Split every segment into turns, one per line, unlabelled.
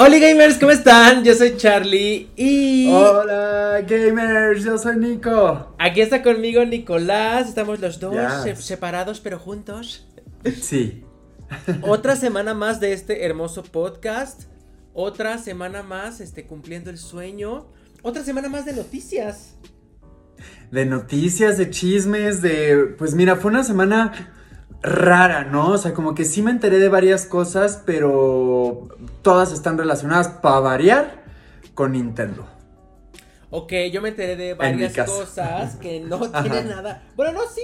Hola gamers, ¿cómo están? Yo soy Charlie y...
Hola gamers, yo soy Nico.
Aquí está conmigo Nicolás, estamos los dos separados pero juntos.
Sí.
Otra semana más de este hermoso podcast, otra semana más este, cumpliendo el sueño, otra semana más de noticias.
De noticias, de chismes, de... Pues mira, fue una semana rara, ¿no? O sea, como que sí me enteré de varias cosas, pero todas están relacionadas, para variar, con Nintendo.
Ok, yo me enteré de varias cosas que no tienen nada. Bueno, no, sí.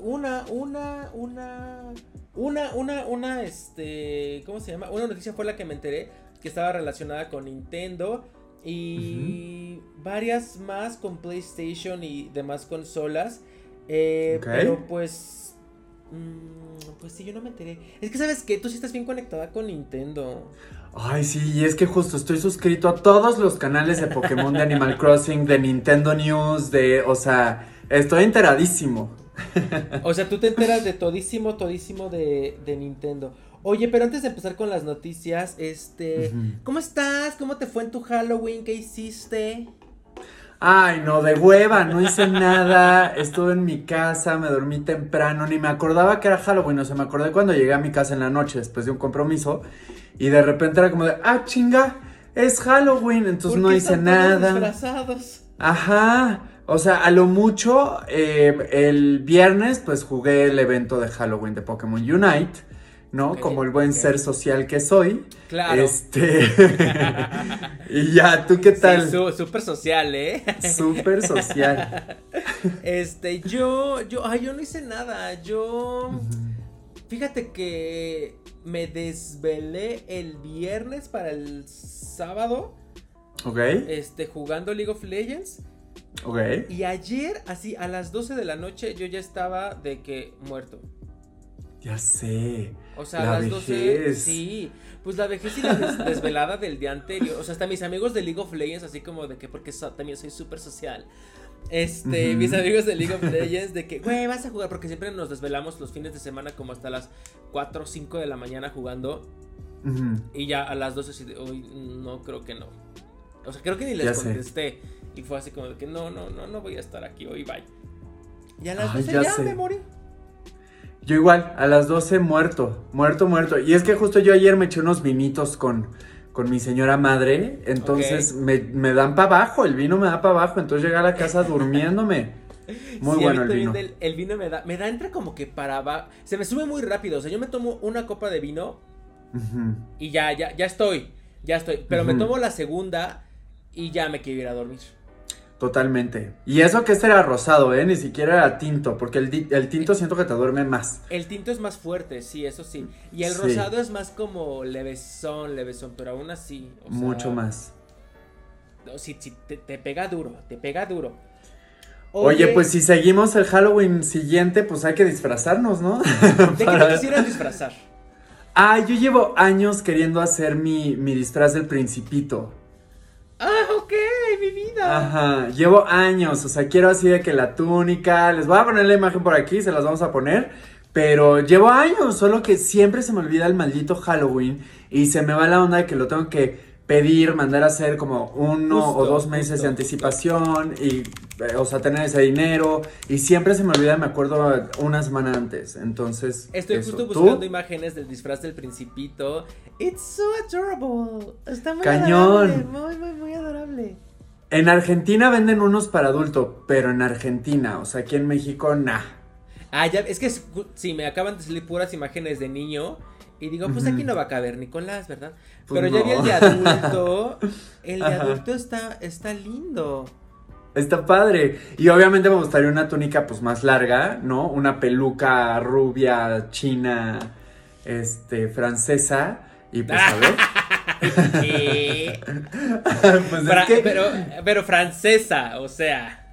Una, una, una, una, una, una, este, ¿cómo se llama? Una noticia fue la que me enteré que estaba relacionada con Nintendo y varias más con PlayStation y demás consolas. Eh, Pero pues Mm, pues sí, yo no me enteré. Es que sabes que tú sí estás bien conectada con Nintendo.
Ay, sí, y es que justo estoy suscrito a todos los canales de Pokémon, de Animal Crossing, de Nintendo News, de, o sea, estoy enteradísimo.
O sea, tú te enteras de todísimo, todísimo de, de Nintendo. Oye, pero antes de empezar con las noticias, este, ¿cómo estás? ¿Cómo te fue en tu Halloween? ¿Qué hiciste?
Ay, no, de hueva, no hice nada, estuve en mi casa, me dormí temprano, ni me acordaba que era Halloween, o sea, me acordé cuando llegué a mi casa en la noche después de un compromiso y de repente era como de, ah, chinga, es Halloween, entonces no hice nada.
Disfrazados?
Ajá, o sea, a lo mucho, eh, el viernes pues jugué el evento de Halloween de Pokémon Unite ¿no? Como el buen ser social que soy.
Claro.
Este. y ya, ¿tú qué tal?
Sí, súper social, ¿eh?
Súper social.
este, yo, yo, ay, yo no hice nada. Yo. Fíjate que me desvelé el viernes para el sábado.
Ok.
Este, jugando League of Legends.
Ok.
Y ayer, así, a las 12 de la noche, yo ya estaba de que muerto.
Ya sé.
O sea, las 12. Sí. Pues la vejez y la desvelada del día anterior. O sea, hasta mis amigos de League of Legends, así como de que, porque también soy súper social. Este, mis amigos de League of Legends, de que, güey, vas a jugar, porque siempre nos desvelamos los fines de semana como hasta las 4 o 5 de la mañana jugando. Y ya a las 12, hoy no creo que no. O sea, creo que ni les contesté. Y fue así como de que, no, no, no, no voy a estar aquí hoy, bye. Y a las 12 ya me morí.
Yo igual, a las 12 muerto, muerto, muerto. Y es que justo yo ayer me eché unos vinitos con, con mi señora madre, entonces me, dan para abajo, el vino me da para abajo, entonces llegué a la casa durmiéndome. Muy bueno el vino.
el vino me da, me da entre como que para abajo, se me sube muy rápido, o sea, yo me tomo una copa de vino y ya, ya, ya estoy, ya estoy, pero me tomo la segunda y ya me quiero ir a dormir.
Totalmente. Y eso que este era rosado, ¿eh? Ni siquiera era tinto, porque el, el, tinto siento que te duerme más.
El tinto es más fuerte, sí, eso sí. Y el rosado es más como levesón, levesón, pero aún así.
Mucho más.
Sí, sí, te, pega duro, te pega duro.
Oye, pues si seguimos el Halloween siguiente, pues hay que disfrazarnos, ¿no?
¿De qué te quisieras disfrazar?
Ah, yo llevo años queriendo hacer mi, mi disfraz del principito.
Ah, mi vida.
Ajá, llevo años, o sea, quiero así de que la túnica, les voy a poner la imagen por aquí, se las vamos a poner, pero llevo años, solo que siempre se me olvida el maldito Halloween y se me va la onda de que lo tengo que pedir, mandar a hacer como uno o dos meses de anticipación y, eh, o sea, tener ese dinero y siempre se me olvida, me acuerdo una semana antes, entonces...
Estoy justo buscando imágenes del disfraz del principito. It's so adorable. Está muy
Cañón.
adorable, muy, muy, muy adorable.
En Argentina venden unos para adulto, pero en Argentina, o sea, aquí en México, nah.
Ah, ya, es que sí, me acaban de salir puras imágenes de niño y digo, pues aquí no va a caber Nicolás, ¿verdad? Pues Pero ya vi el de adulto. El de adulto está, está lindo.
Está padre. Y obviamente me gustaría una túnica pues más larga, ¿no? Una peluca rubia, china, este, francesa. Y pues a ver.
pues pero, pero francesa, o sea.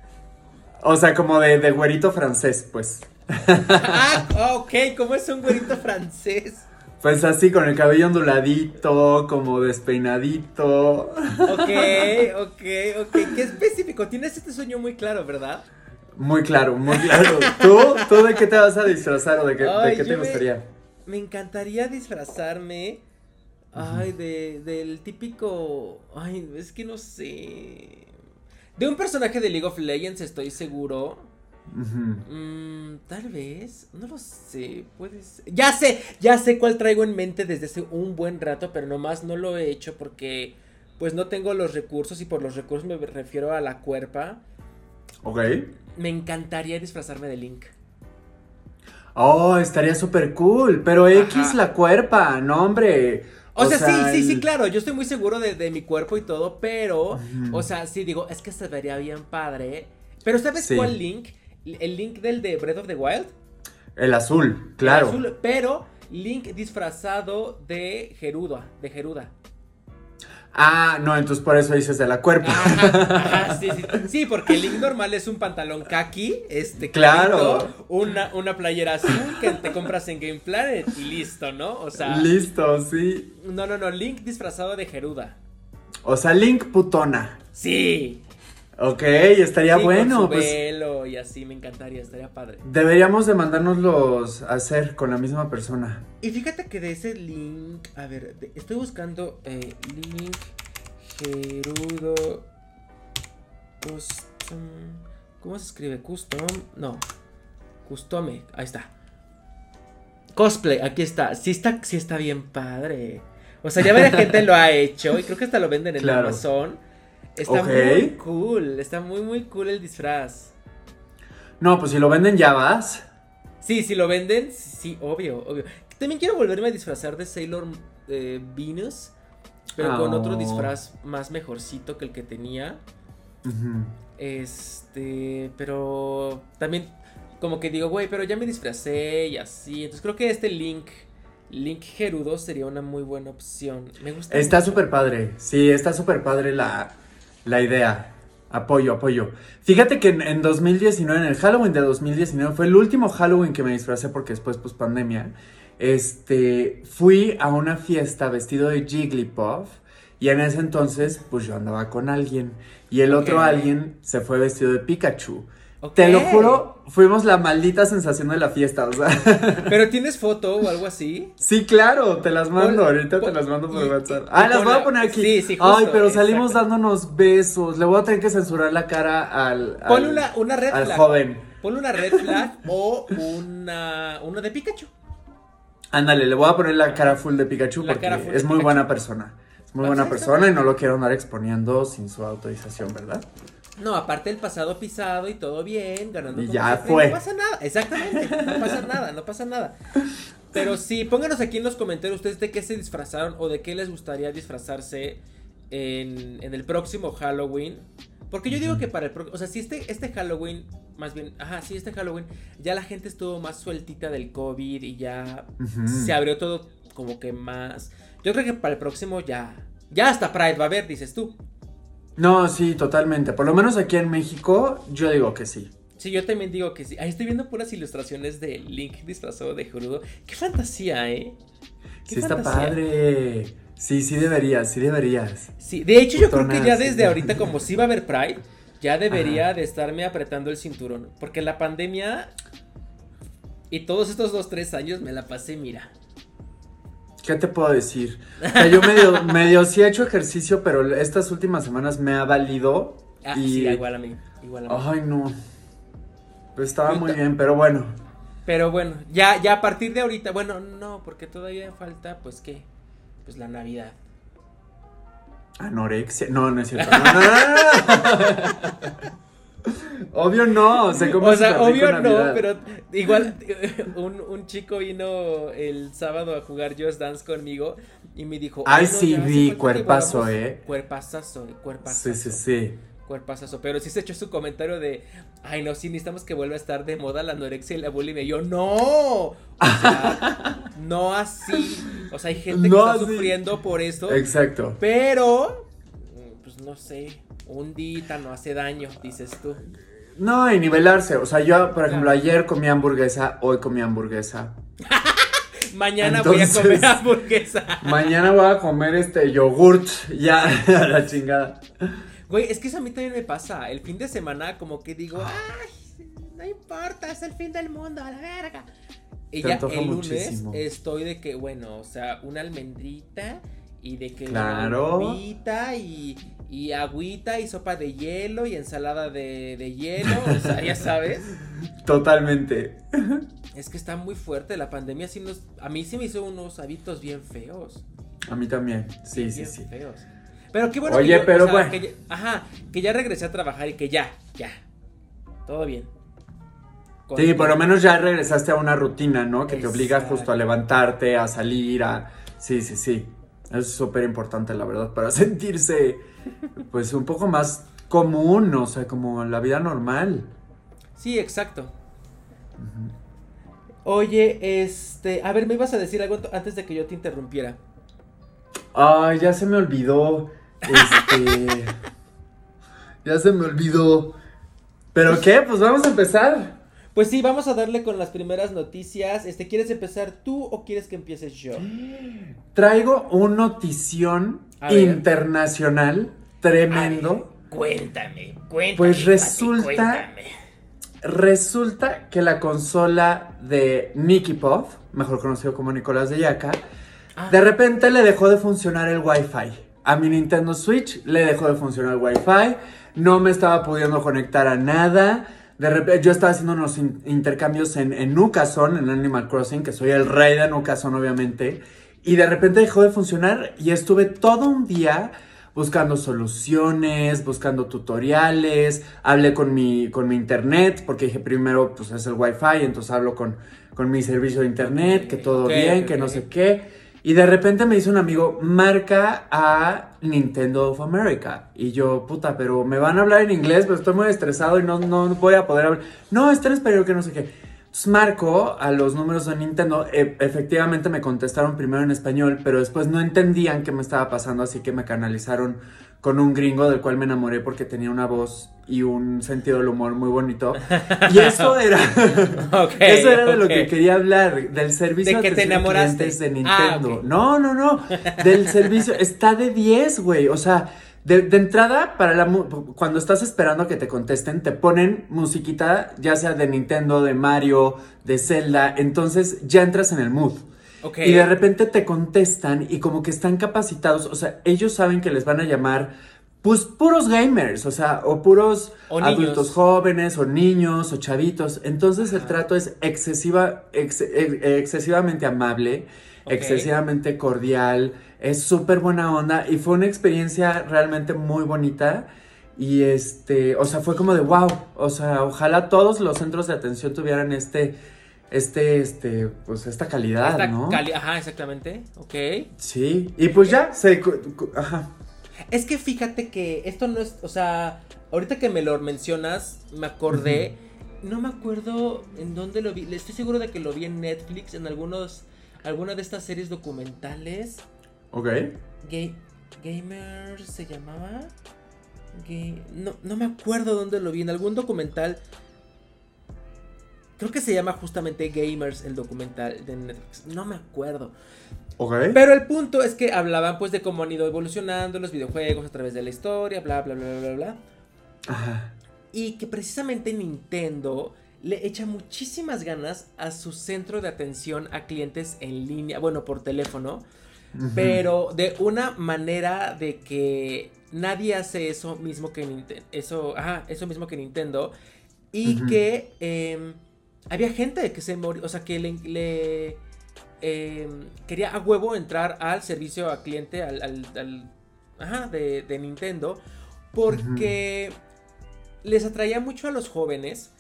O sea, como de, de güerito francés, pues.
ah, ok, ¿cómo es un güerito francés?
Pues así, con el cabello onduladito, como despeinadito.
Ok, ok, ok. Qué específico. Tienes este sueño muy claro, ¿verdad?
Muy claro, muy claro. ¿Tú, ¿Tú de qué te vas a disfrazar o de qué, de qué te gustaría?
Me, encantaría disfrazarme Ay, de, del típico. Ay, es que no sé. De un personaje de League of Legends estoy seguro. Mm, tal vez, no lo sé, puedes. Ya sé, ya sé cuál traigo en mente desde hace un buen rato, pero nomás no lo he hecho porque pues no tengo los recursos y por los recursos me refiero a la cuerpa.
Ok.
Me encantaría disfrazarme de Link.
Oh, estaría súper cool, pero X la cuerpa, no hombre.
O, sea, sí, sí, sí, claro, yo estoy muy seguro de, mi cuerpo y todo, pero, o sea, sí digo, es que se vería bien padre. Pero ¿sabes cuál Link? el Link del de Breath of the Wild.
El azul, claro. El azul,
pero Link disfrazado de Geruda, de Geruda.
Ah, no, entonces por eso dices de la cuerpa.
sí, sí. Sí, porque el Link normal es un pantalón kaki, este, claro. una, una playera azul que te compras en Game Planet y listo, ¿no? O sea.
Listo, sí.
No, no, no, Link disfrazado de Geruda.
O sea, Link putona.
Sí.
Ok, estaría bueno.
Con su pues, y así, me encantaría, estaría padre.
Deberíamos de mandárnoslos a hacer con la misma persona.
Y fíjate que de ese link, a ver, estoy buscando eh, link Gerudo Custom. ¿Cómo se escribe? Custom. No. Custome. Ahí está. Cosplay, aquí está. Sí está, sí está bien padre. O sea, ya la gente lo ha hecho y creo que hasta lo venden en Amazon. Está muy cool, está muy muy cool el disfraz.
No, pues si lo venden ya vas.
Sí, si lo venden, sí, obvio, obvio. También quiero volverme a disfrazar de Sailor eh, Venus, pero con otro oh. disfraz más mejorcito que el que tenía. Este, pero también como que digo, güey, pero ya me disfracé y así. Entonces creo que este Link, Link Gerudo sería una muy buena opción. Me gusta.
Está súper padre. Sí, está súper padre la la idea. Apoyo, apoyo. Fíjate que en, 2019, en el Halloween de 2019, fue el último Halloween que me disfracé porque después, pues, pandemia. Este, fui a una fiesta vestido de Jigglypuff y en ese entonces, pues yo andaba con alguien y el otro alguien se fue vestido de Pikachu. Te lo juro, fuimos la maldita sensación de la fiesta, o sea.
¿Pero tienes foto o algo así?
Sí, claro, te las mando, ahorita te las mando por WhatsApp. ah, las voy a poner aquí. Sí, sí, Ay, pero salimos dándonos besos. Le voy a tener que censurar la cara al.
Ponle una, una red
al joven.
Ponle una red flag o una, una de Pikachu.
Ándale, le voy a poner la cara full de Pikachu porque es muy buena persona. Es muy buena persona y no lo quiero andar exponiendo sin su autorización, ¿verdad?
No, aparte el pasado pisado y todo bien, ganando.
Y ya fue.
No pasa nada, exactamente, no pasa nada, no pasa nada. Pero sí, pónganos aquí en los comentarios ustedes de qué se disfrazaron o de qué les gustaría disfrazarse en, en el próximo Halloween. Porque yo digo que para el próximo, o sea, si este, este Halloween, más bien, ajá, sí, este Halloween, ya la gente estuvo más sueltita del COVID y ya se abrió todo como que más. Yo creo que para el próximo ya, ya hasta Pride va a haber, dices tú.
No, sí, totalmente. Por lo menos aquí en México, yo digo que sí.
Sí, yo también digo que sí. Ahí estoy viendo puras ilustraciones de Link disfrazado de Gerudo. Qué fantasía, ¿eh?
sí, está padre. Sí, sí deberías, sí deberías.
Sí, de hecho yo creo que ya desde ahorita, como si va a haber Pride, ya debería de estarme apretando el cinturón. Porque la pandemia y todos estos dos, tres años me la pasé, mira.
¿Qué te puedo decir? O sea, yo medio, medio sí he hecho ejercicio, pero estas últimas semanas me ha valido.
Ah, sí, igual a mí. Igual a mí.
Ay, no. Pues estaba muy bien, pero bueno.
Pero bueno, ya, ya a partir de ahorita, bueno, no, porque todavía falta, pues qué, pues la Navidad.
Anorexia. No, no es cierto. No, no, no, Obvio no, se
O sea, obvio no, pero igual un, un, chico vino el sábado a jugar Just Dance conmigo y me dijo,
ay, sí vi, cuerpazo, eh.
Cuerpazazo, cuerpazazo.
Sí, sí, sí.
Cuerpazazo, pero sí se echó su comentario de, ay, no, sí necesitamos que vuelva a estar de moda la anorexia y la bulimia. Y yo, no, o sea, no así. O sea, hay gente que está sufriendo por eso.
Exacto.
Pero, pues no sé, un día no hace daño, dices tú.
No, y nivelarse. O sea, yo, por ejemplo, ayer comí hamburguesa, hoy comí hamburguesa.
mañana voy a comer hamburguesa.
mañana voy a comer este yogurt. Ya, a la chingada.
Güey, es que eso a mí también me pasa. El fin de semana, como que digo, ay, no importa, es el fin del mundo, a la verga. Y ya el lunes estoy de que, bueno, o sea, una almendrita y de que
claro.
y, y agüita y sopa de hielo y ensalada de, de hielo, o sea, ya sabes.
Totalmente.
Es que está muy fuerte la pandemia, sí nos, a mí sí me hizo unos hábitos bien feos.
A mí también, sí, sí, sí. Feos.
Pero qué bueno
Oye, pero bueno.
ajá, que ya regresé a trabajar y que ya, ya, todo bien.
sí, por lo menos ya regresaste a una rutina, ¿no? Que te obliga justo a levantarte, a salir, a... Sí, sí, sí. Es súper importante, la verdad, para sentirse, pues, un poco más común, o sea, como la vida normal.
Sí, exacto. Oye, este, a ver, me ibas a decir algo antes de que yo te interrumpiera.
Ay, ya se me olvidó. Este. ya se me olvidó. ¿Pero qué? Pues vamos a empezar.
Pues sí, vamos a darle con las primeras noticias. Este, ¿quieres empezar tú o quieres que empieces yo?
Traigo un notición internacional tremendo.
cuéntame, cuéntame.
Pues resulta. Resulta que la consola de Nicky Puff, mejor conocido como Nicolás de Yaca, ah. de repente le dejó de funcionar el Wi-Fi. A mi Nintendo Switch le dejó de funcionar el Wi-Fi. No me estaba pudiendo conectar a nada. De repente, yo estaba haciendo unos intercambios en, en Nukason, en Animal Crossing, que soy el rey de Nukason, obviamente. Y de repente dejó de funcionar y estuve todo un día buscando soluciones, buscando tutoriales, hablé con mi, con mi internet, porque dije primero, pues es el wifi, entonces hablo con, con mi servicio de internet, que todo bien, que no sé qué. Y de repente me dice un amigo, marca a Nintendo of America. Y yo, puta, pero me van a hablar en inglés, pero estoy muy estresado y no, no voy a poder hablar. No, en español que no sé qué. Entonces marco a los números de Nintendo. E, efectivamente me contestaron primero en español, pero después no entendían qué me estaba pasando, así que me canalizaron con un gringo del cual me enamoré porque tenía una voz y un sentido del humor muy bonito. Y eso era. eso era de lo que quería hablar, del servicio
de que te enamoraste
de Nintendo. Ah, no, no, no. Del servicio. Está de 10, güey. O sea de, entrada, para la cuando estás esperando a que te contesten, te ponen musiquita, ya sea de Nintendo, de Mario, de Zelda, entonces ya entras en el mood. Y de repente te contestan y como que están capacitados, o sea, ellos saben que les van a llamar pues puros gamers, o sea, o puros adultos jóvenes, o niños, o chavitos. Entonces el trato es excesiva, excesivamente amable, excesivamente cordial es súper buena onda y fue una experiencia realmente muy bonita. Y este, o sea, fue como de wow. O sea, ojalá todos los centros de atención tuvieran este, este, este, pues esta calidad, ¿no?
ajá, exactamente. Ok.
Sí. Y pues ya, se, ajá.
Es que fíjate que esto no es, o sea, ahorita que me lo mencionas, me acordé. No me acuerdo en dónde lo vi. Estoy seguro de que lo vi en Netflix, en algunos, alguna de estas series documentales.
Ok.
Gamer se llamaba. no, no me acuerdo dónde lo vi. En algún documental. Creo que se llama justamente Gamers el documental de Netflix. No me acuerdo.
Ok.
Pero el punto es que hablaban pues de cómo han ido evolucionando los videojuegos a través de la historia, bla, bla, bla, bla, bla.
Ajá.
Y que precisamente Nintendo le echa muchísimas ganas a su centro de atención a clientes en línea, bueno, por teléfono pero de una manera de que nadie hace eso mismo que Nintendo, eso, eso mismo que Nintendo, y que em, había gente que se murió, o sea, que le, em, quería a huevo entrar al servicio a cliente, al, ajá, de, de, Nintendo, porque les atraía mucho a los jóvenes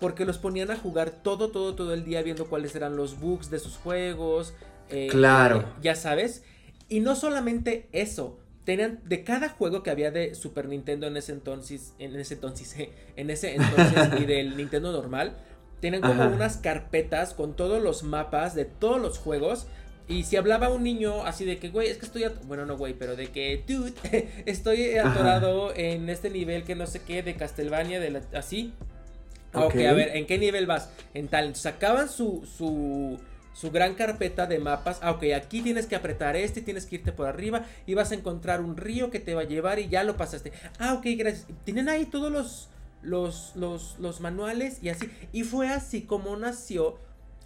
porque los ponían a jugar todo, todo, todo el día viendo cuáles eran los bugs de sus juegos,
eh, claro.
ya sabes. Y no solamente eso. Tenían de cada juego que había de Super Nintendo en ese entonces, en ese entonces, en ese entonces y del Nintendo normal, tenían como unas carpetas con todos los mapas de todos los juegos. Y si hablaba un niño así de que, güey, es que estoy, bueno, no, güey, pero de que, dude, estoy atorado en este nivel que no sé qué, de Castlevania, de así. Ok, a ver, ¿en qué nivel vas? En tal, sacaban su, su, su gran carpeta de mapas. Ah, ok, aquí tienes que apretar este, tienes que irte por arriba y vas a encontrar un río que te va a llevar y ya lo pasaste. Ah, ok, gracias. Tienen ahí todos los, los, los, los manuales y así. Y fue así como nació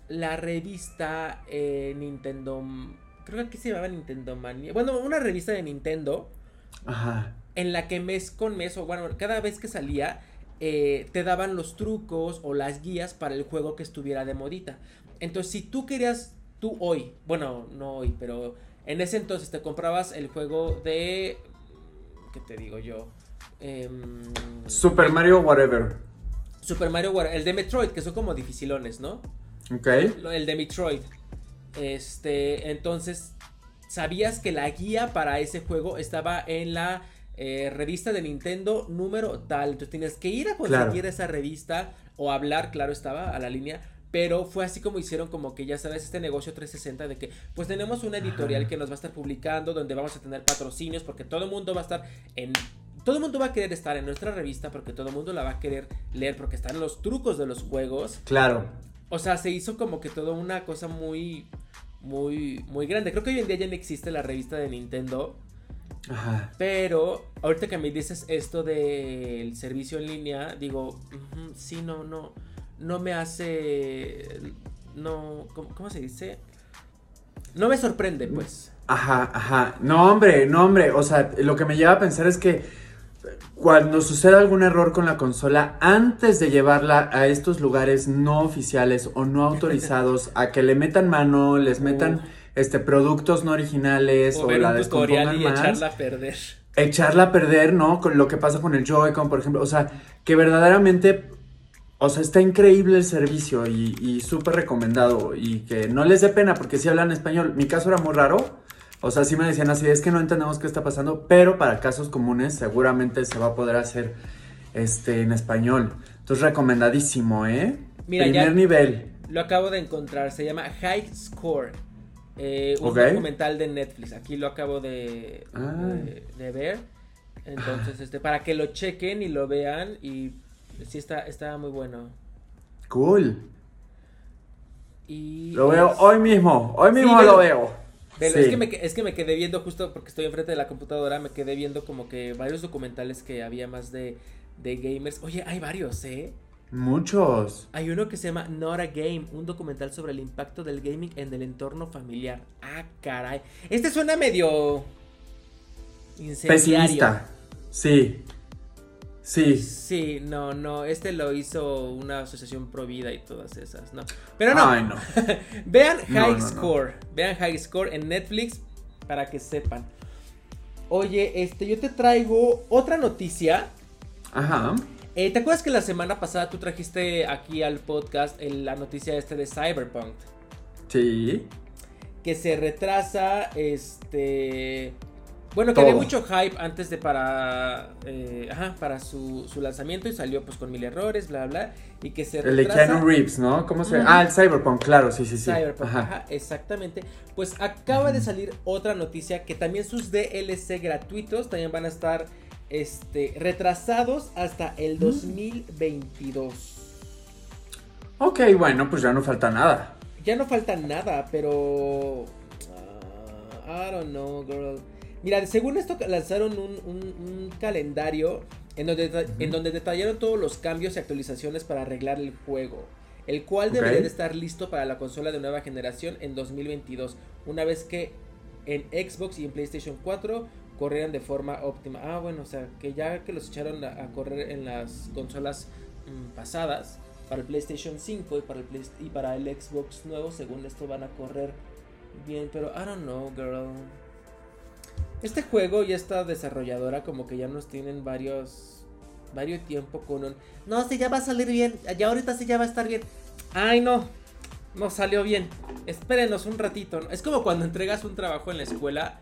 la revista eh, Nintendo. Creo que aquí se llamaba Nintendo Mania. Bueno, una revista de Nintendo.
Ajá.
En la que mes con mes, o bueno, cada vez que salía, eh, te daban los trucos o las guías para el juego que estuviera de modita. Entonces, si tú querías, tú hoy, bueno, no hoy, pero en ese entonces te comprabas el juego de. ¿Qué te digo yo? Em,
Super Mario Whatever.
Super Mario Whatever. El de Metroid, que son como dificilones, ¿no?
Ok.
El de Metroid. Este, entonces, sabías que la guía para ese juego estaba en la eh, revista de Nintendo número tal. Entonces tienes que ir a conseguir esa revista o hablar, claro, estaba a la línea. Pero fue así como hicieron como que ya sabes este negocio 360 de que pues tenemos una editorial que nos va a estar publicando donde vamos a tener patrocinios porque todo el mundo va a estar en todo el mundo va a querer estar en nuestra revista porque todo el mundo la va a querer leer porque están los trucos de los juegos.
Claro.
O sea, se hizo como que toda una cosa muy muy muy grande. Creo que hoy en día ya no existe la revista de Nintendo. Ajá. Pero ahorita que me dices esto del servicio en línea, digo, sí, no, no no me hace. No. ¿cómo, se dice? No me sorprende, pues.
Ajá, ajá. No, hombre, no, hombre. O sea, lo que me lleva a pensar es que cuando sucede algún error con la consola, antes de llevarla a estos lugares no oficiales o no autorizados, a que le metan mano, les metan este productos no originales
o, la descompongan y echarla a perder.
Echarla a perder, ¿no? Con lo que pasa con el Joy-Con, por ejemplo. O sea, que verdaderamente o sea, está increíble el servicio y, súper recomendado y que no les dé pena porque si hablan español. Mi caso era muy raro. O sea, sí me decían así, es que no entendemos qué está pasando, pero para casos comunes seguramente se va a poder hacer este, en español. Entonces, recomendadísimo, ¿eh?
Mira, Primer nivel. Lo acabo de encontrar, se llama High Score. Eh, un documental de Netflix. Aquí lo acabo de, de, de, ver. Entonces, este, para que lo chequen y lo vean y Sí, está, está muy bueno.
Cool. Y lo veo hoy mismo, hoy mismo lo veo.
Es, que me, es que me quedé viendo justo porque estoy enfrente de la computadora, me quedé viendo como que varios documentales que había más de, de gamers. Oye, hay varios, ¿eh?
Muchos.
Hay uno que se llama Not a Game, un documental sobre el impacto del gaming en el entorno familiar. Ah, caray. Este suena medio
Pesimista. Sí. Sí.
Sí, no, no, este lo hizo una asociación pro vida y todas esas, no. Pero no.
Ay, no.
vean High Score, vean High Score en Netflix para que sepan. Oye, este, yo te traigo otra noticia.
Ajá.
Eh, ¿Te acuerdas que la semana pasada tú trajiste aquí al podcast la noticia este de Cyberpunk?
Sí.
Que se retrasa, este, bueno, que había mucho hype antes de para eh, ajá, para su, lanzamiento y salió pues con mil errores, bla bla, y que se
El de Keanu Reeves, ¿no? ¿Cómo se Ah, el Cyberpunk, claro, sí, sí, sí.
Cyberpunk, ajá, exactamente. Pues acaba de salir otra noticia que también sus DLC gratuitos también van a estar este retrasados hasta el 2022.
Ok, bueno, pues ya no falta nada.
Ya no falta nada, pero ah, I don't know, girl. Mira, según esto lanzaron un, calendario en donde, en donde detallaron todos los cambios y actualizaciones para arreglar el juego, el cual debería de estar listo para la consola de nueva generación en 2022, una vez que en Xbox y en PlayStation 4 corrieran de forma óptima. Ah, bueno, o sea, que ya que los echaron a, correr en las consolas mm, pasadas, para el PlayStation 5 y para el, y para el Xbox nuevo, según esto van a correr bien, pero I don't know, girl. Este juego y esta desarrolladora como que ya nos tienen varios varios tiempo con un no, si ya va a salir bien, ya ahorita sí ya va a estar bien. Ay, no. No salió bien. Espérenos un ratito. Es como cuando entregas un trabajo en la escuela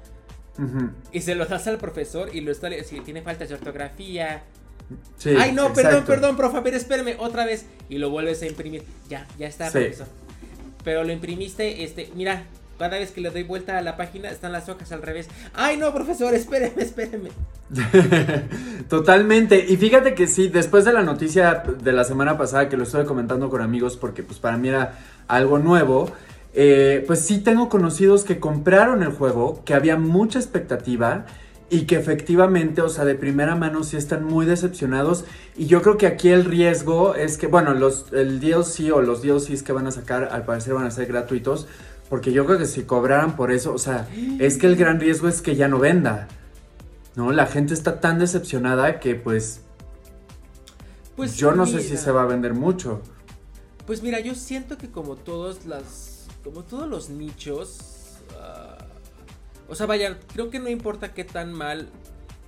y se lo das al profesor y lo está si tiene falta de ortografía. Ay, no, perdón, perdón, profe, pero espérame otra vez y lo vuelves a imprimir. Ya, ya está, profesor. Pero lo imprimiste, este, mira, cada vez que le doy vuelta a la página están las hojas al revés. Ay, no, profesor, espéreme, espéreme.
Totalmente. Y fíjate que sí, después de la noticia de la semana pasada que lo estuve comentando con amigos porque pues para mí era algo nuevo, eh, pues sí tengo conocidos que compraron el juego, que había mucha expectativa y que efectivamente, o sea, de primera mano sí están muy decepcionados. Y yo creo que aquí el riesgo es que, bueno, los, el DLC o los DLCs que van a sacar al parecer van a ser gratuitos. Porque yo creo que si cobraran por eso, o sea, es que el gran riesgo es que ya no venda. ¿No? La gente está tan decepcionada que pues... Pues yo no sé si se va a vender mucho.
Pues mira, yo siento que como todos las... Como todos los nichos... Ah, o sea, vaya, creo que no importa qué tan mal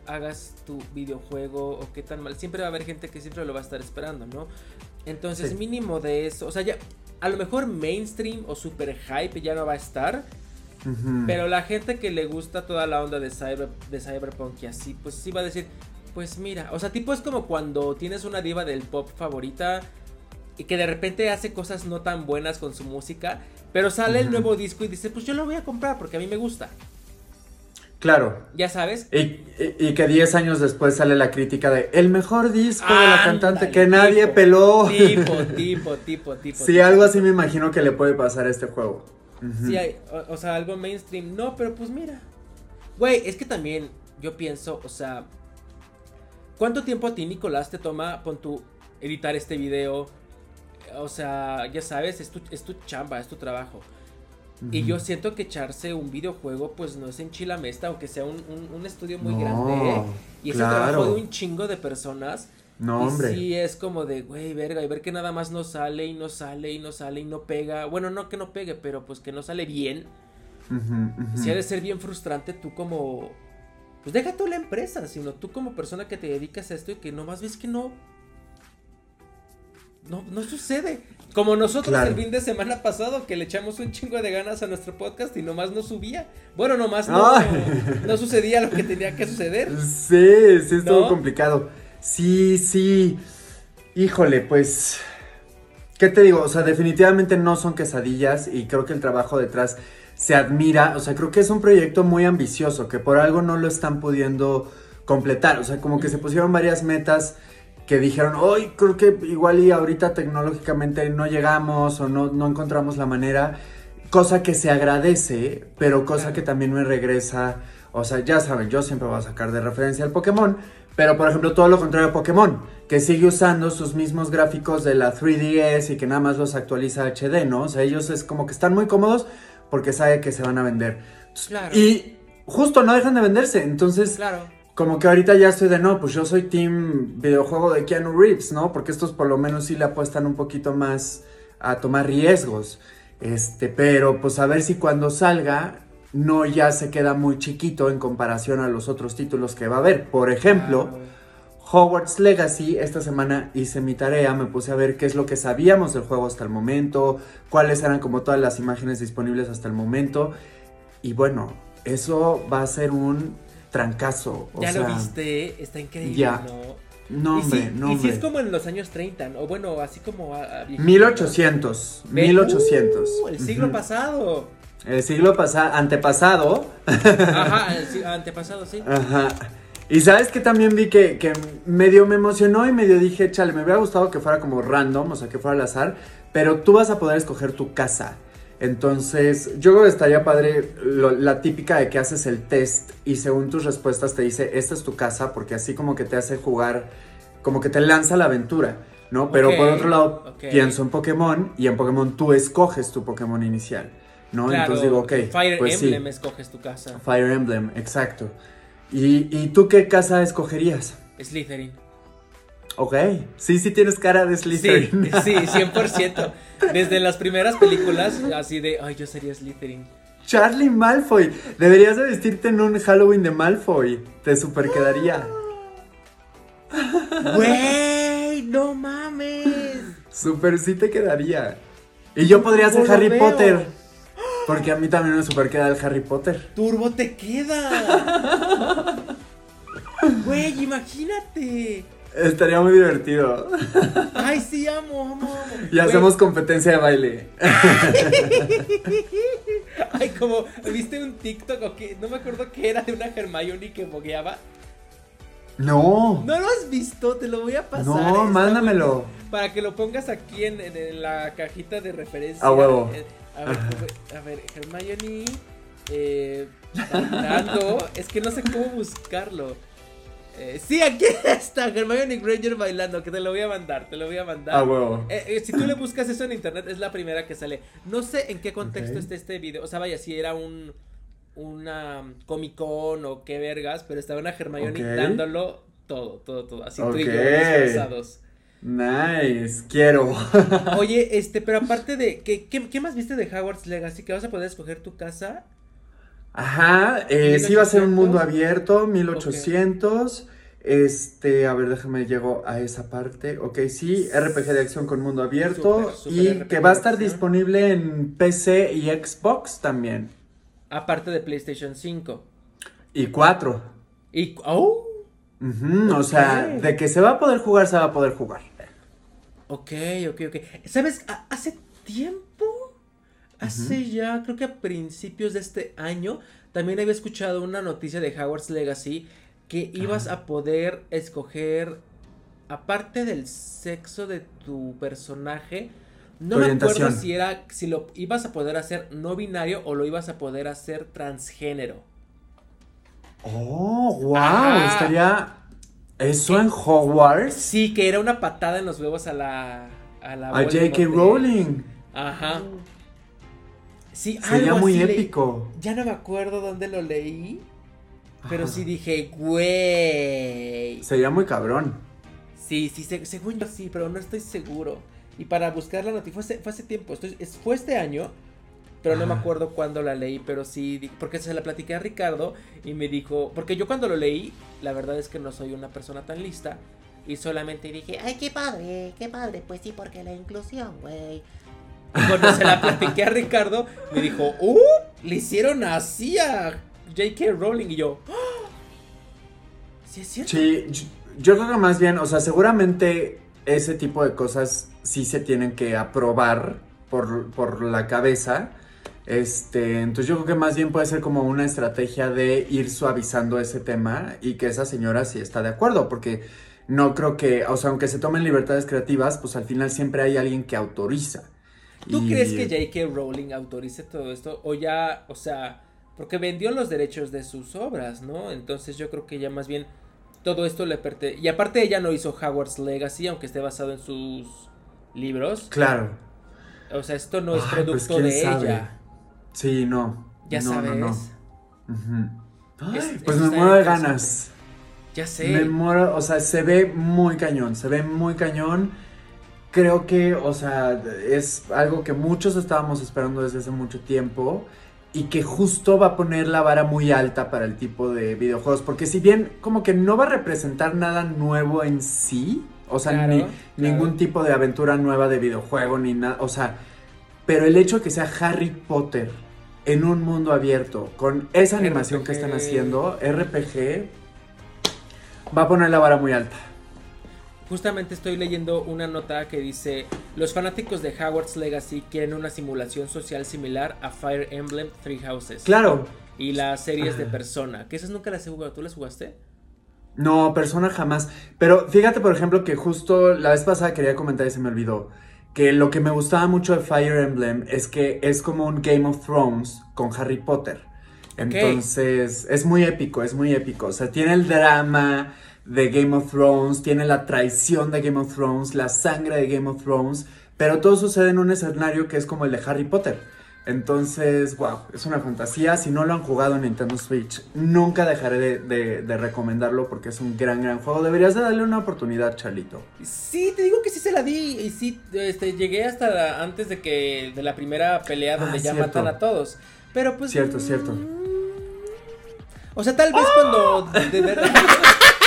hagas tu videojuego o qué tan mal, siempre va a haber gente que siempre lo va a estar esperando, ¿no? Entonces, mínimo de eso, o sea, ya a lo mejor mainstream o super hype ya no va a estar, pero la gente que le gusta toda la onda de, cyber, de cyberpunk y así, pues sí va a decir, pues mira, o sea, tipo es como cuando tienes una diva del pop favorita y que de repente hace cosas no tan buenas con su música, pero sale el nuevo disco y dice, pues yo lo voy a comprar porque a mí me gusta.
Claro.
Ya sabes.
Y, que 10 años después sale la crítica de el mejor disco de la cantante que nadie peló.
Tipo, tipo, tipo, tipo.
Sí, algo así me imagino que le puede pasar a este juego.
Sí, hay, o, sea, algo mainstream. No, pero pues mira. Güey, es que también yo pienso, o sea, ¿cuánto tiempo a ti, Nicolás, te toma con tu editar este video? O sea, ya sabes, es tu, es tu chamba, es tu trabajo. Y yo siento que echarse un videojuego, pues no es en Chilamesta, aunque sea un, un, estudio muy grande. ¿eh? Y es el trabajo de un chingo de personas.
No, hombre.
Sí, es como de, güey, verga, y ver que nada más no sale y no sale y no sale y no pega. Bueno, no que no pegue, pero pues que no sale bien. Si ha de ser bien frustrante tú como. Pues deja tú la empresa, sino tú como persona que te dedicas a esto y que nomás ves que no. No, no sucede. Como nosotros el fin de semana pasado que le echamos un chingo de ganas a nuestro podcast y nomás no subía. Bueno, nomás no, no, sucedía lo que tenía que suceder.
Sí, sí, estuvo complicado. Sí, sí. Híjole, pues. ¿Qué te digo? O sea, definitivamente no son quesadillas y creo que el trabajo detrás se admira. O sea, creo que es un proyecto muy ambicioso que por algo no lo están pudiendo completar. O sea, como que se pusieron varias metas que dijeron, hoy creo que igual y ahorita tecnológicamente no llegamos o no, no encontramos la manera, cosa que se agradece, pero cosa que también me regresa, o sea, ya saben, yo siempre voy a sacar de referencia al Pokémon, pero por ejemplo todo lo contrario a Pokémon, que sigue usando sus mismos gráficos de la 3DS y que nada más los actualiza HD, ¿no? O sea, ellos es como que están muy cómodos porque sabe que se van a vender. Y justo no dejan de venderse, entonces...
Claro
como que ahorita ya estoy de no, pues yo soy team videojuego de Keanu Reeves, ¿no? Porque estos por lo menos sí le apuestan un poquito más a tomar riesgos. Este, pero pues a ver si cuando salga no ya se queda muy chiquito en comparación a los otros títulos que va a haber. Por ejemplo, Hogwarts Legacy, esta semana hice mi tarea, me puse a ver qué es lo que sabíamos del juego hasta el momento, cuáles eran como todas las imágenes disponibles hasta el momento. Y bueno, eso va a ser un trancazo.
ya lo viste, está increíble, ya. ¿no?
No, hombre, no,
Y si es como en los años 30, o bueno, así como a,
1800, 1800.
Uh, el siglo pasado.
El siglo pasado, antepasado.
Ajá, el antepasado, sí.
Ajá. Y sabes que también vi que, que, medio me emocionó y medio dije, chale, me hubiera gustado que fuera como random, o sea, que fuera al azar, pero tú vas a poder escoger tu casa. Entonces, yo creo que estaría padre la típica de que haces el test y según tus respuestas te dice, esta es tu casa, porque así como que te hace jugar, como que te lanza la aventura, ¿no? Pero por otro lado, pienso en Pokémon y en Pokémon tú escoges tu Pokémon inicial, ¿no? Entonces digo, ok.
Fire pues Emblem escoges tu casa.
Fire Emblem, exacto. ¿Y, ¿Y tú qué casa escogerías?
Slytherin.
Ok, sí, sí tienes cara de Slytherin.
Sí, sí, 100%. Desde las primeras películas, así de, ay, yo sería Slytherin.
Charlie Malfoy. Deberías de vestirte en un Halloween de Malfoy. Te super quedaría.
Güey, no mames.
Super sí te quedaría. Y yo podría ser Harry Potter. Porque a mí también me super queda el Harry Potter.
Turbo te queda. Güey, imagínate.
Estaría muy divertido.
Ay, sí, amo, amo, amo.
Y hacemos competencia de baile.
Ay, como, ¿viste un TikTok o qué? No me acuerdo que era de una Hermione que bogueaba.
No.
¿No lo has visto? Te lo voy a pasar.
No, mándamelo.
Para que lo pongas aquí en, la cajita de referencia.
A huevo.
Eh, a ver, a ver, Hermione eh, bailando. es que no sé cómo buscarlo. Eh, sí, aquí está Hermione Granger bailando, que te lo voy a mandar, te lo voy a mandar.
Ah, huevo.
Eh, eh, si tú le buscas eso en internet, es la primera que sale. No sé en qué contexto está este video. O sea, vaya, si era un una Comic Con o qué vergas, pero estaba una Hermione
Ok.
dándolo todo, todo, todo. Así tú y yo disfrazados.
Nice, quiero.
Oye, este, pero aparte de, ¿qué, qué, qué más viste de Howard's Legacy? ¿Que vas a poder escoger tu casa?
Ajá, eh, sí va a ser un
1800.
mundo abierto, 1800. Este, a ver, déjame llego a esa parte. Ok, sí, RPG de acción con mundo abierto y
RPG
que va a estar disponible en PC y Xbox también.
Aparte de PlayStation 5.
Y 4.
Y, oh,
Ujú, O sea, de que se va a poder jugar, se va a poder jugar.
ok, ok, ok. ¿Sabes? Hace tiempo, hace ya, creo que a principios de este año, también había escuchado una noticia de Howard's Legacy que ibas a poder escoger, aparte del sexo de tu personaje, no
Tu
me acuerdo si era, si lo ibas a poder hacer no binario o lo ibas a poder hacer transgénero.
Oh, wow,
Ajá.
estaría eso en Hogwarts.
Sí, que era una patada en los huevos a la. A, la
A J.K. Rowling.
Ajá. Sí,
Sería
algo
muy
así leí.
épico.
Ya no me acuerdo dónde lo leí. Pero
Ajá.
sí dije, güey.
Sería muy cabrón.
Sí, sí, se- según yo sí, pero no estoy seguro. Y para buscar la noticia, fue hace, fue hace tiempo, esto es- es- fue este año, pero no me acuerdo cuándo la leí, pero sí, porque se la platiqué a Ricardo y me dijo, porque yo cuando lo leí, la verdad es que no soy una persona tan lista y solamente dije,
Ay, qué padre, qué padre. Pues sí, porque la inclusión, güey.
Cuando se la platiqué a Ricardo, me dijo, ¡uh! Le hicieron así a J.K. Rowling y yo, ¡Ah! ¿Sí es cierto?
Sí, yo- yo creo que más bien, o sea, seguramente ese tipo de cosas sí se tienen que aprobar por, por la cabeza. Este, entonces yo creo que más bien puede ser como una estrategia de ir suavizando ese tema y que esa señora sí está de acuerdo, porque no creo que, o sea, aunque se tomen libertades creativas, pues al final siempre hay alguien que autoriza.
¿Tú
Y-
crees que J.K. Rowling autorice todo esto? O ya, o sea, porque vendió los derechos de sus obras, ¿no? Entonces yo creo que ya más bien todo esto le pertenece. Y aparte ella no hizo Howard's Legacy, aunque esté basado en sus libros.
Claro.
O sea, esto no es
Ay, pues,
producto
¿quién
de
sabe?
ella.
Sí, no.
Ya
no,
sabes.
No, no. Ujú.
Es-
Ay, pues me muero de ganas.
Ya sé.
Me muero, o sea, se ve muy cañón, se ve muy cañón. Creo que, o sea, es algo que muchos estábamos esperando desde hace mucho tiempo y que justo va a poner la vara muy alta para el tipo de videojuegos, porque si bien como que no va a representar nada nuevo en sí, o sea,
Claro,
ni
claro.
ningún tipo de aventura nueva de videojuego ni nada, o sea, pero el hecho que sea Harry Potter en un mundo abierto con esa animación que están haciendo, RPG, va a poner la vara muy alta.
Justamente estoy leyendo una nota que dice, los fanáticos de Howard's Legacy quieren una simulación social similar a Fire Emblem Three Houses.
Claro.
Y las series de
Ajá.
Persona, que esas nunca las he jugado. ¿Tú las jugaste?
No, persona jamás. Pero fíjate, por ejemplo, que justo la vez pasada quería comentar y se me olvidó. Que lo que me gustaba mucho de Fire Emblem es que es como un Game of Thrones con Harry Potter. Entonces, es muy épico, es muy épico. O sea, tiene el drama de Game of Thrones, tiene la traición de Game of Thrones, la sangre de Game of Thrones, pero todo sucede en un escenario que es como el de Harry Potter. Entonces, wow, es una fantasía. Si no lo han jugado en Nintendo Switch, nunca dejaré de, de- de recomendarlo porque es un gran, gran juego. Deberías de darle una oportunidad, Charlito.
Sí, te digo que sí se la di. Y sí, este, llegué hasta la- antes de que. de la primera pelea donde
Ah,
ya
cierto.
matan a todos. Pero pues.
Cierto, cierto.
mm, O sea, tal vez cuando. De, de verdad.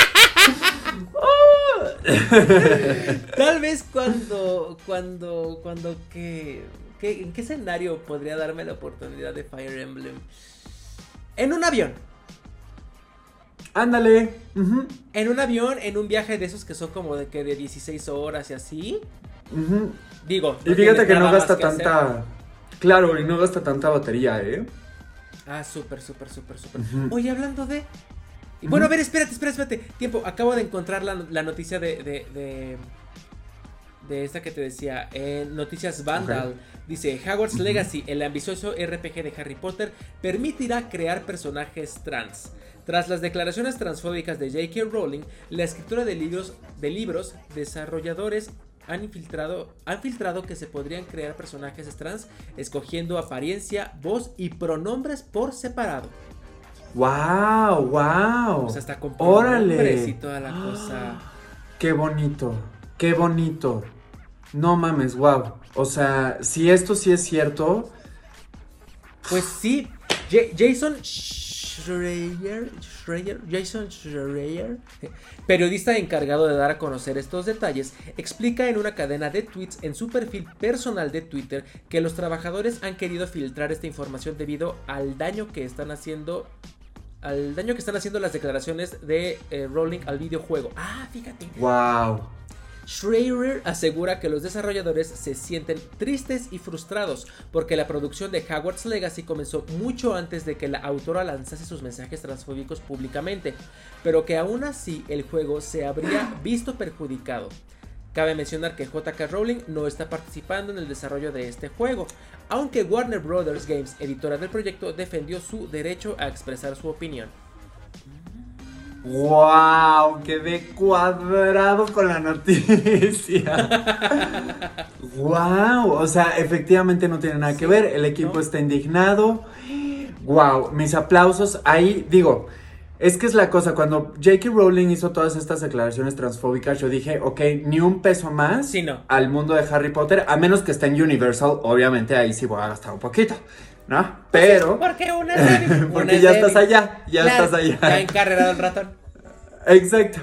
tal vez cuando. Cuando. Cuando que. que- ¿En qué escenario podría darme la oportunidad de Fire Emblem? En un avión.
Ándale.
En un avión, en un viaje de esos que son como de que de 16 horas y así. Digo.
Y fíjate que no gasta
que hacer.
tanta... Claro, y no gasta tanta batería, ¿eh?
Ah, súper, súper, súper, súper.
Ujú.
Oye, hablando de. Y Bueno, a ver, espérate, espérate, espérate. Tiempo, acabo de encontrar la, la noticia de, de, de, de esta que te decía, en Noticias Vandal, dice, Hogwarts Legacy, el ambicioso RPG de Harry Potter, permitirá crear personajes trans. Tras las declaraciones transfóbicas de J.K. Rowling, la escritura de libros, de libros desarrolladores han infiltrado, han filtrado que se podrían crear personajes trans escogiendo apariencia, voz y pronombres por separado.
¡Wow! ¡Wow!
O sea, hasta con y toda la cosa.
¡Qué bonito! ¡Qué bonito! No mames, wow. O sea, si esto sí es cierto,
Pues sí, Ja- Jason Schreier, Schreier, Jason Schreier, periodista encargado de dar a conocer estos detalles, explica en una cadena de tweets en su perfil personal de Twitter que los trabajadores han querido filtrar esta información debido al daño que están haciendo al daño que están haciendo las declaraciones de eh, Rowling al videojuego. Ah, fíjate.
wow.
Schreier asegura que los desarrolladores se sienten tristes y frustrados porque la producción de Hogwarts Legacy comenzó mucho antes de que la autora lanzase sus mensajes transfóbicos públicamente, pero que aún así el juego se habría visto perjudicado. Cabe mencionar que JK Rowling no está participando en el desarrollo de este juego, aunque Warner Bros. Games, editora del proyecto, defendió su derecho a expresar su opinión.
¡Wow! Quedé cuadrado con la noticia. ¡Wow! O sea, efectivamente no tiene nada que ver. El equipo
no.
está indignado. ¡Wow! Mis aplausos. Ahí digo, es que es la cosa. Cuando J.K. Rowling hizo todas estas declaraciones transfóbicas, yo dije, ok, ni un peso más
Sí, no.
al mundo de Harry Potter, a menos que esté en Universal. Obviamente ahí sí voy a gastar un poquito, ¿no? Pero.
Porque una es débil, una
Porque
es
ya
débil.
estás allá, ya
Claro,
estás allá.
Ya encarrerado el ratón.
Exacto.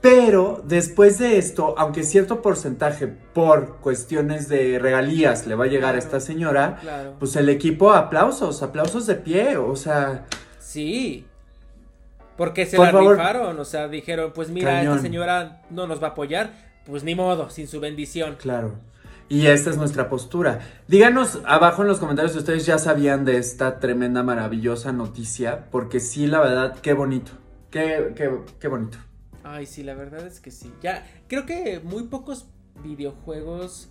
Pero después de esto, aunque cierto porcentaje por cuestiones de regalías le va a llegar a esta señora,
Claro.
pues el equipo aplausos, aplausos de pie, o sea,
Sí. Porque se
Por
la
favor.
rifaron, o sea, dijeron, pues mira,
Cañón.
esta señora no nos va a apoyar, pues ni modo, sin su bendición.
claro. Y esta es nuestra postura. Díganos abajo en los comentarios si ustedes ya sabían de esta tremenda, maravillosa noticia, porque sí, la verdad, qué bonito. Qué, qué, qué bonito.
Ay, sí, la verdad es que sí. Ya, creo que muy pocos videojuegos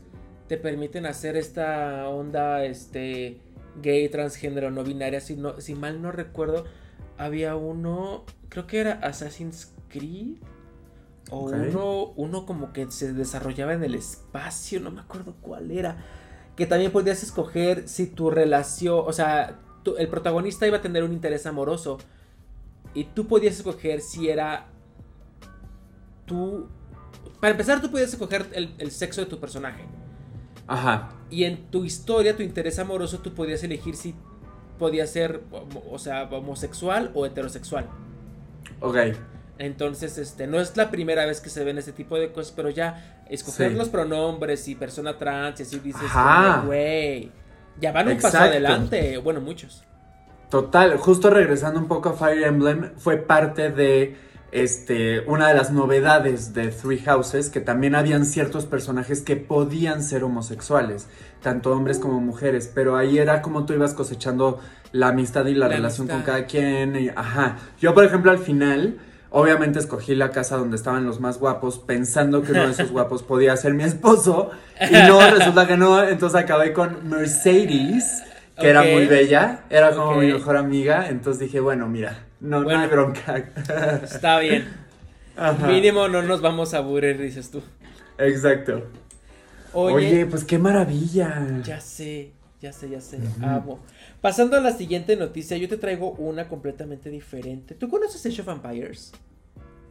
te permiten hacer esta onda, este, gay, transgénero, no binaria. Si, no, si mal no recuerdo, había uno, creo que era Assassin's Creed. O uno, uno como que se desarrollaba en el espacio, no me acuerdo cuál era. Que también podías escoger si tu relación, o sea, tu- el protagonista iba a tener un interés amoroso. Y tú podías escoger si era tú... Para empezar, tú podías escoger el, el sexo de tu personaje.
Ajá.
Y en tu historia, tu interés amoroso, tú podías elegir si podía ser, o sea, homosexual o heterosexual.
Ok.
Entonces, este, no es la primera vez que se ven ese tipo de cosas, pero ya escoger
Sí.
los pronombres y persona trans y así dices, güey, ya van un paso adelante. Bueno, muchos.
Total, justo regresando un poco a Fire Emblem, fue parte de este, una de las novedades de Three Houses, que también habían ciertos personajes que podían ser homosexuales, tanto hombres como mujeres, pero ahí era como tú ibas cosechando la amistad y la,
La
relación con cada quien. y- ajá. Yo, por ejemplo, al final, obviamente escogí la casa donde estaban los más guapos, pensando que uno de esos guapos podía ser mi esposo, y no, resulta que no, entonces acabé con Mercedes que era muy bella, era como mi mejor amiga, entonces dije, bueno, mira, no, no
Bueno.
hay bronca.
Está bien.
Ajá,
Mínimo no nos vamos a aburrir, dices tú.
Exacto.
Oye,
Oye, pues qué maravilla.
Ya sé, ya sé, ya sé. Amo. Pasando a la siguiente noticia, yo te traigo una completamente diferente. ¿Tú conoces Age of Empires?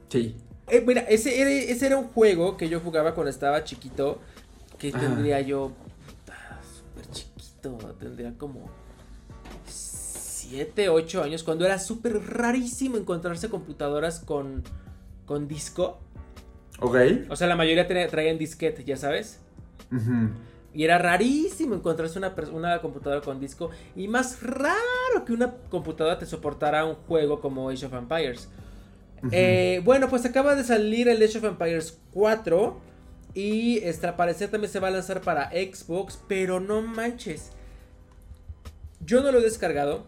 Sí.
Eh, mira, ese era, ese era un juego que yo jugaba cuando estaba chiquito. Que tendría yo. Súper chiquito. Tendría como. 7, 8 años. Cuando era súper rarísimo encontrarse computadoras con. Con disco.
Ok.
O sea, la mayoría tenía- traían disquete, ya sabes. Y era rarísimo encontrarse una, una computadora con disco. Y más raro que una computadora te soportara un juego como Age of Empires. Eh, bueno, pues acaba de salir el Age of Empires 4. Y este, al parecer también se va a lanzar para Xbox. Pero no manches. Yo no lo he descargado.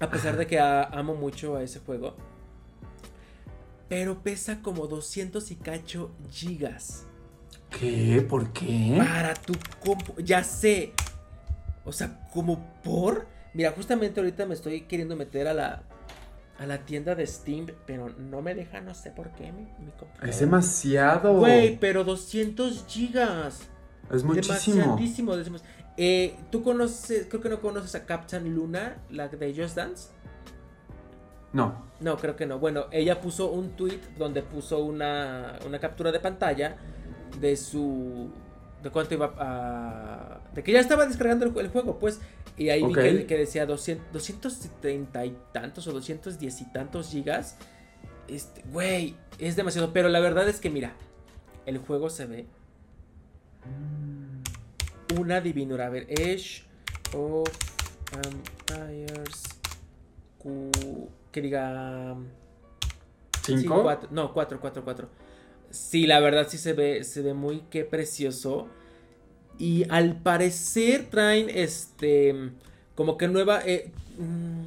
A pesar de que a- amo mucho a ese juego. Pero pesa como 200 y cacho gigas.
¿Qué? ¿Por qué?
Para tu compu. Ya sé. O sea, como por. Mira, justamente ahorita me estoy queriendo meter a la. A la tienda de Steam, pero no me deja, no sé por qué mi, mi computadora.
Es demasiado.
Güey, pero 200 gigas.
es muchísimo.
Demasiadísimo. decimos. Eh, ¿Tú conoces, creo que no conoces a Captain Luna, la de Just Dance?
No.
No, creo que no. Bueno, ella puso un tweet donde puso una, una captura de pantalla de su... De cuánto iba a... De que ya estaba descargando el, el juego, pues. Y ahí vi que, que decía 200, 230 y tantos o 210 y tantos gigas. Este, güey, es demasiado. Pero la verdad es que, mira, el juego se ve una divinura. A ver, Edge of Empires. Q- que diga. sí,
¿Cinco?
cuatro- no, 4, 4, 4. Sí, la verdad sí se ve, se ve muy que precioso. Y al parecer traen este. Como que nueva. eh, mm,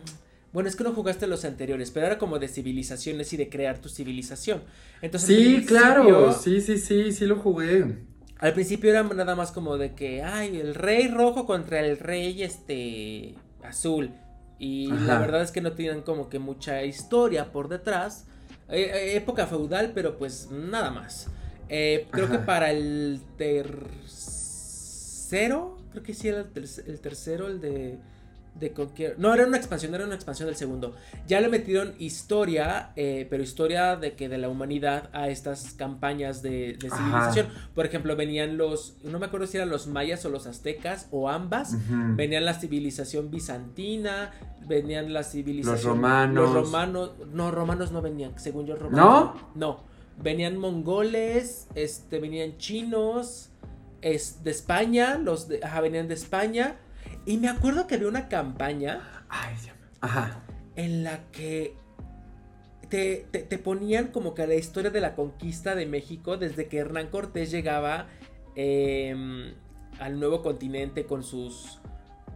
bueno, es que no jugaste los anteriores, pero era como de civilizaciones y de crear tu civilización. Entonces,
Sí, claro. Sí, sí, sí, sí lo jugué.
Al principio era nada más como de que, ay, el rey rojo contra el rey, este, azul. Y la verdad es que no tienen como que mucha historia por detrás. Eh, eh, época feudal, pero pues nada más. Eh, creo que para el tercero, creo que sí era el, ter- el tercero, el de... De Conquer- No, era una expansión, era una expansión del segundo. Ya le metieron historia, eh, pero historia de que de la humanidad a estas campañas de, de
Ajá.
civilización. Por ejemplo, venían los, no me acuerdo si eran los mayas o los aztecas o ambas. Venían la civilización bizantina, venían la civilización...
Los romanos.
Los romanos, no, romanos no venían, según yo romanos.
¿No?
No, venían mongoles, este, venían chinos, es de España, los de, ajá, venían de España. Y me acuerdo que había una campaña
Ay, Dios. Ajá.
en la que te, te- te ponían como que la historia de la conquista de México desde que Hernán Cortés llegaba em, al nuevo continente con sus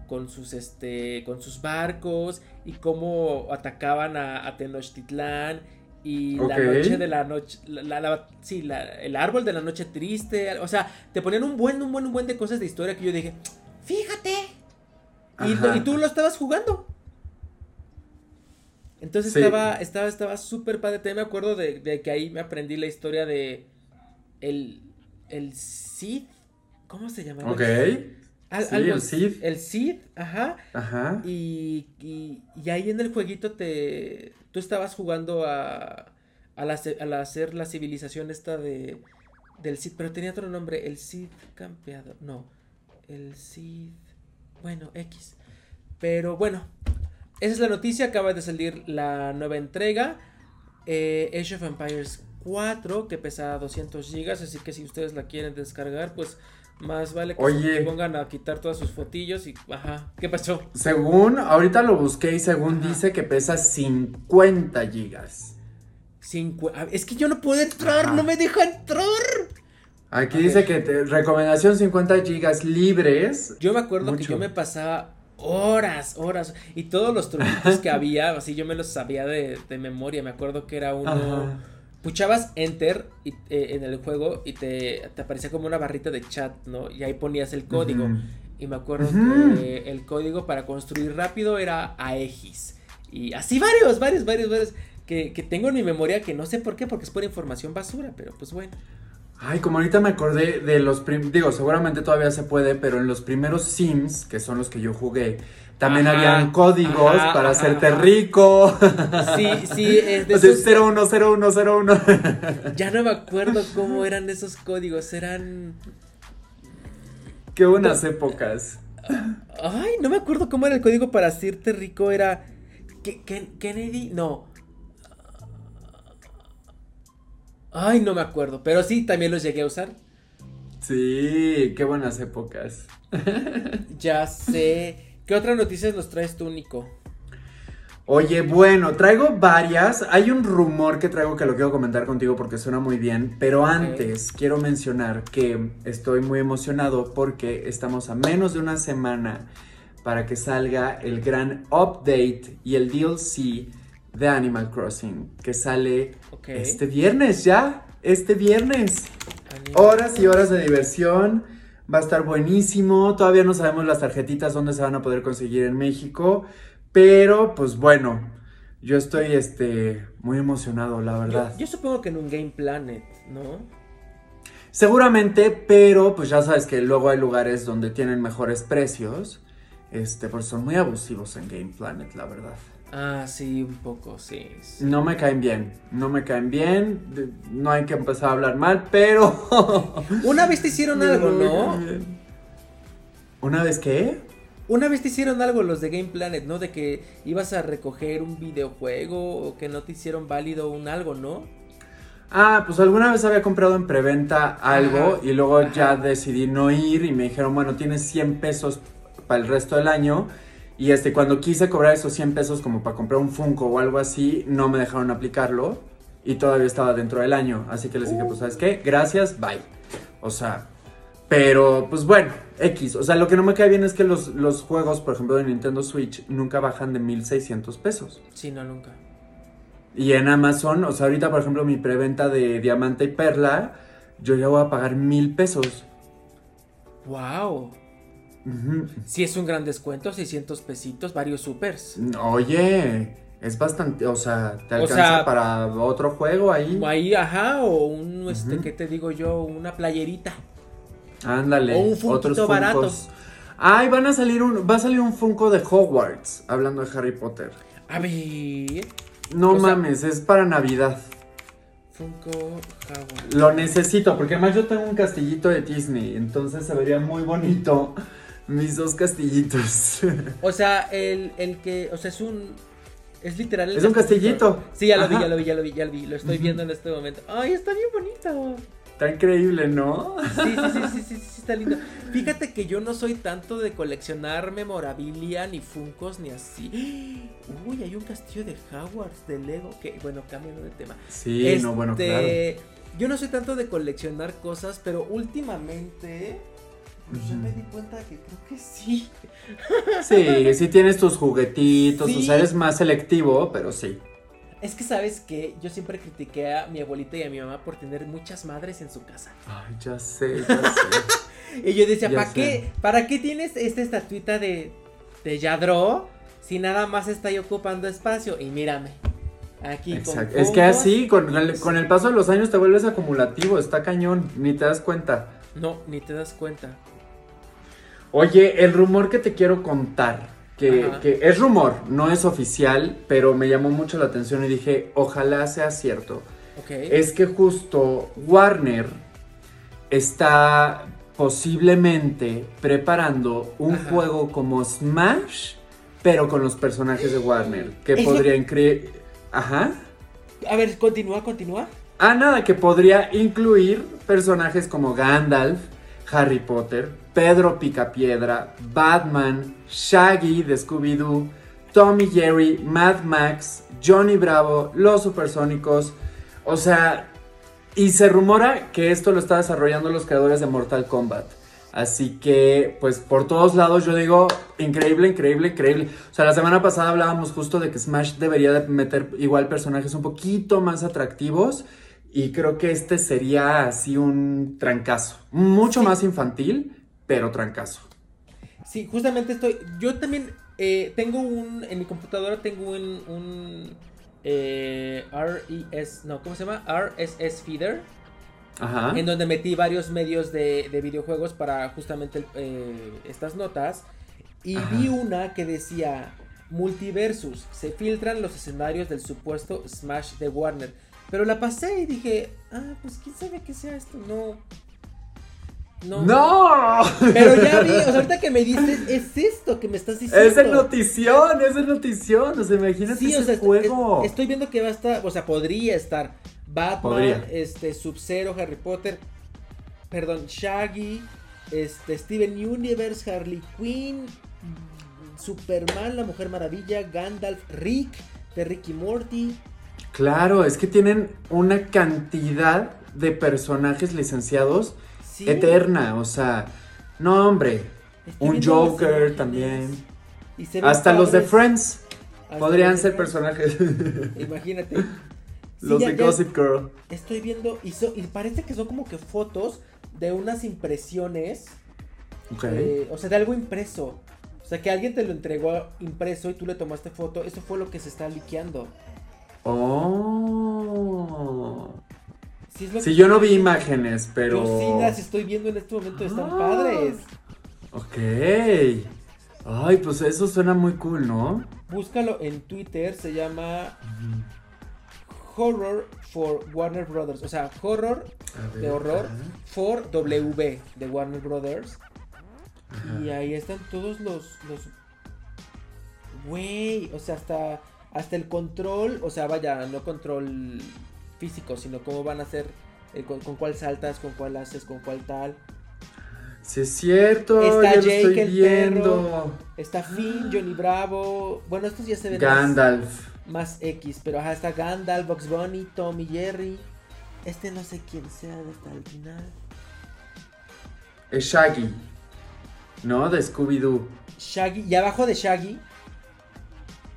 con sus este con sus barcos y cómo atacaban a, a Tenochtitlán y la noche de la noche la, la- la- sí la- el árbol de la noche triste o sea te ponían un buen un buen un buen de cosas de historia que yo dije fíjate y, tú lo estabas jugando entonces
Sí.
estaba, estaba, estaba súper padre. También me acuerdo de, de que ahí me aprendí la historia de el, el Cid. ¿Cómo se llama?
Ok.
Al-
Sí,
algo-
el Cid.
El Cid, ajá.
Ajá.
Y, y, y ahí en el jueguito te. Tú estabas jugando a. A la, ce- a la hacer la civilización esta de. Del Cid. Pero tenía otro nombre. El Cid campeador. No. El Cid. Bueno, X. Pero bueno. Esa es la noticia. Acaba de salir la nueva entrega. Eh, Age of Empires 4. Que pesa 200 gigas. Así que si ustedes la quieren descargar, pues. Más vale que
Oye.
se pongan a quitar todas sus fotillos y. Ajá. ¿Qué pasó?
Según, ahorita lo busqué y según
Ajá.
dice que pesa 50 gigas.
Cincu- Es que yo no puedo entrar,
Ajá.
no me deja entrar.
Aquí dice que te- recomendación 50 gigas libres.
Yo me acuerdo que
Mucho.
yo me pasaba horas, horas. Y todos los truquitos que había, así yo me los sabía de, de memoria. Me acuerdo que era uno.
Ajá.
Puchabas enter y, eh, en el juego y te, te aparecía como una barrita de chat, ¿no? Y ahí ponías el código.
Ujú.
Y me acuerdo
Ujú.
que el código para construir rápido era AEGIS. Y así varios, varios, varios, varios. Que, que tengo en mi memoria que no sé por qué, porque es por información basura, pero pues bueno.
Ay, como ahorita me acordé de los prim- digo, seguramente todavía se puede, pero en los primeros Sims, que son los que yo jugué, también
Ajá,
habían códigos
ajá,
para
ajá,
hacerte rico.
Sí, sí, es de
O sea,
esos-
010101.
Ya no me acuerdo cómo eran esos códigos, eran...
Qué buenas épocas.
Ay, no me acuerdo cómo era el código para hacerte rico, era... ¿Qué- qué- Kennedy? No. Ay, no me acuerdo, pero sí, también los llegué a usar.
Sí, qué buenas épocas.
Ya sé. ¿Qué otras noticias nos traes tú, Nico?
Oye, bueno, traigo varias. Hay un rumor que traigo que lo quiero comentar contigo porque suena muy bien, pero antes quiero mencionar que estoy muy emocionado porque estamos a menos de una semana para que salga el gran update y el DLC de Animal Crossing que sale este viernes ya. este viernes. Horas y horas de diversión. Va a estar buenísimo. Todavía no sabemos las tarjetitas dónde se van a poder conseguir en México. Pero, pues bueno, yo estoy este, muy emocionado, la
Yo,
verdad.
yo supongo que en un Game Planet, ¿no?
Seguramente, pero pues ya sabes que luego hay lugares donde tienen mejores precios. Este, pues son muy abusivos en Game Planet, la verdad.
Ah, sí, un poco, sí. sí.
No me caen bien, no me caen bien. de- No hay que empezar a hablar mal, pero.
Una vez te hicieron algo, ¿no?
¿Una vez qué?
Una vez te hicieron algo los de Game Planet, ¿no? De que ibas a recoger un videojuego o que no te hicieron válido un algo, ¿no?
Ah, pues alguna vez había comprado en preventa algo
Ajá,
y luego ya decidí no ir y me dijeron, bueno, tienes 100 pesos para el resto del año. Y este, cuando quise cobrar esos 100 pesos como para comprar un Funko o algo así, no me dejaron aplicarlo y todavía estaba dentro del año. Así que les dije, pues, ¿sabes qué? Gracias, bye. O sea, pero pues bueno, X. O sea, lo que no me cae bien es que los, los juegos, por ejemplo, de Nintendo Switch nunca bajan de 1600 pesos.
Sí, no, nunca.
Y en Amazon, o sea, ahorita, por ejemplo, mi preventa de Diamante y Perla, yo ya voy a pagar mil pesos.
Wow.
Ujú.
Sí, es un gran descuento, 600 pesitos, varios supers.
Oye, es bastante, o sea, te
O
alcanza
sea,
para otro juego ahí.
Ahí, ajá, o un, este,
Ujú.
¿qué te digo yo? Una playerita.
Ándale,
o un
otros
barato.
Funkos. Ay, van a salir un, va a salir un Funko de Hogwarts, hablando de Harry Potter.
A ver.
No
O sea-
mames, es para Navidad.
Funko Howard.
Lo necesito, porque además yo tengo un castillito de Disney, entonces se vería muy bonito mis dos castillitos.
O sea, el, el que, o sea, es un, es literal. el
Es un castillito.
Sí, ya lo vi, ya lo vi, ya lo vi, ya lo vi. Lo estoy viendo en este momento. Ay, está bien bonito.
Está increíble, ¿no?
Sí, sí, sí, sí, sí, sí, sí, está lindo. Fíjate que yo no soy tanto de coleccionar memorabilia, ni funcos, ni así. Uy, hay un castillo de Hogwarts de Lego. Que, bueno, cambiando de tema.
Sí, no, bueno, claro.
Este, Yo no soy tanto de coleccionar cosas, pero últimamente. Pues ya me di cuenta que creo que sí.
Sí, sí tienes tus juguetitos, o sea, eres más selectivo, pero sí.
Es que sabes que yo siempre critiqué a mi abuelita y a mi mamá por tener muchas madres en su casa.
Ay, ya sé, ya sé.
Y yo decía,
Ya
¿para
sé.
qué? ¿Para qué tienes esta estatuita de, de Yadro si nada más está ahí ocupando espacio? Y mírame. Aquí con
Exacto. Es que así, con el, con el paso de los años te vuelves acumulativo, está cañón, ni te das cuenta.
No, ni te das cuenta.
Oye, el rumor que te quiero contar, que, es rumor, no es oficial, pero me llamó mucho la atención y dije, ojalá sea cierto. Es que justo Warner está posiblemente preparando un
Ajá.
juego como Smash, pero con los personajes de Warner, que
Eso-
podría incluir... Ajá.
A ver, continúa, continúa.
Ah, nada, que podría incluir personajes como Gandalf, Harry Potter, Pedro Picapiedra, Batman, Shaggy de Scooby-Doo, Tommy Jerry, Mad Max, Johnny Bravo, Los Supersónicos. O sea, y se rumora que esto lo está desarrollando los creadores de Mortal Kombat. Así que, pues por todos lados yo digo, increíble, increíble, increíble. O sea, la semana pasada hablábamos justo de que Smash debería de meter igual personajes un poquito más atractivos. Y creo que este sería así un trancazo. Mucho
Sí.
más infantil, pero trancazo.
Sí, justamente estoy. Yo también eh, tengo un. En mi computadora tengo un. un eh, RES. No, ¿cómo se llama? RSS Feeder.
Ajá.
En donde metí varios medios de, de videojuegos para justamente eh, estas notas. Y
Ajá.
vi una que decía: Multiversus. Se filtran los escenarios del supuesto Smash de Warner. Pero la pasé y dije: Ah, pues quién sabe qué sea esto. No. No.
¡No!
Pero ya vi, o sea, ahorita que me dices, es esto que me estás diciendo.
Es el notición, es notición. O sea, imagínate
Sí, o
ese
sea,
juego.
est- estoy viendo que va a estar, o sea, podría estar Batman,
Podría.
este, Sub-Zero, Harry Potter, perdón, Shaggy, este, Steven Universe, Harley Quinn, Superman, la Mujer Maravilla, Gandalf, Rick, de Ricky Morty.
Claro, es que tienen una cantidad de personajes licenciados
Sí.
eterna. O sea, no, hombre.
Estoy
Un Joker también.
y
Hasta los de. Friends
Hasta
podrían ser
Friends.
personajes.
Imagínate. Sí,
Los
ya-
de
ya-
Gossip Girl.
Estoy viendo y, so- y parece que son como que fotos de unas impresiones, eh, o sea, de algo impreso. O sea, que alguien te lo entregó impreso y tú le tomaste foto. Eso fue lo que se está liqueando.
Oh.
Es lo
Sí,
que-
yo no vi imágenes, pero.
Yo sí las estoy viendo en este momento, están
Ah.
padres.
Ok. Ay, pues eso suena muy cool, ¿no?
Búscalo en Twitter, se llama Horror for Warner Brothers. O sea, horror
ver,
de horror
ajá,
for W de Warner Brothers.
ajá.
Y ahí están todos los. los... Güey, o sea, hasta, hasta el control. O sea, vaya, no control físico, sino cómo van a hacer. el con, con cuál saltas, con cuál haces, con cuál tal.
Sí, es cierto.
Está
ya lo
Jake
estoy
el
viendo.
Está Finn, Johnny Bravo. Bueno, estos ya se ven más X. Pero ajá, está Gandalf, Box Bunny, Tommy, Jerry. Este no sé quién sea hasta el final.
Es Shaggy. ¿No? De Scooby-Doo.
Shaggy. Y abajo de Shaggy.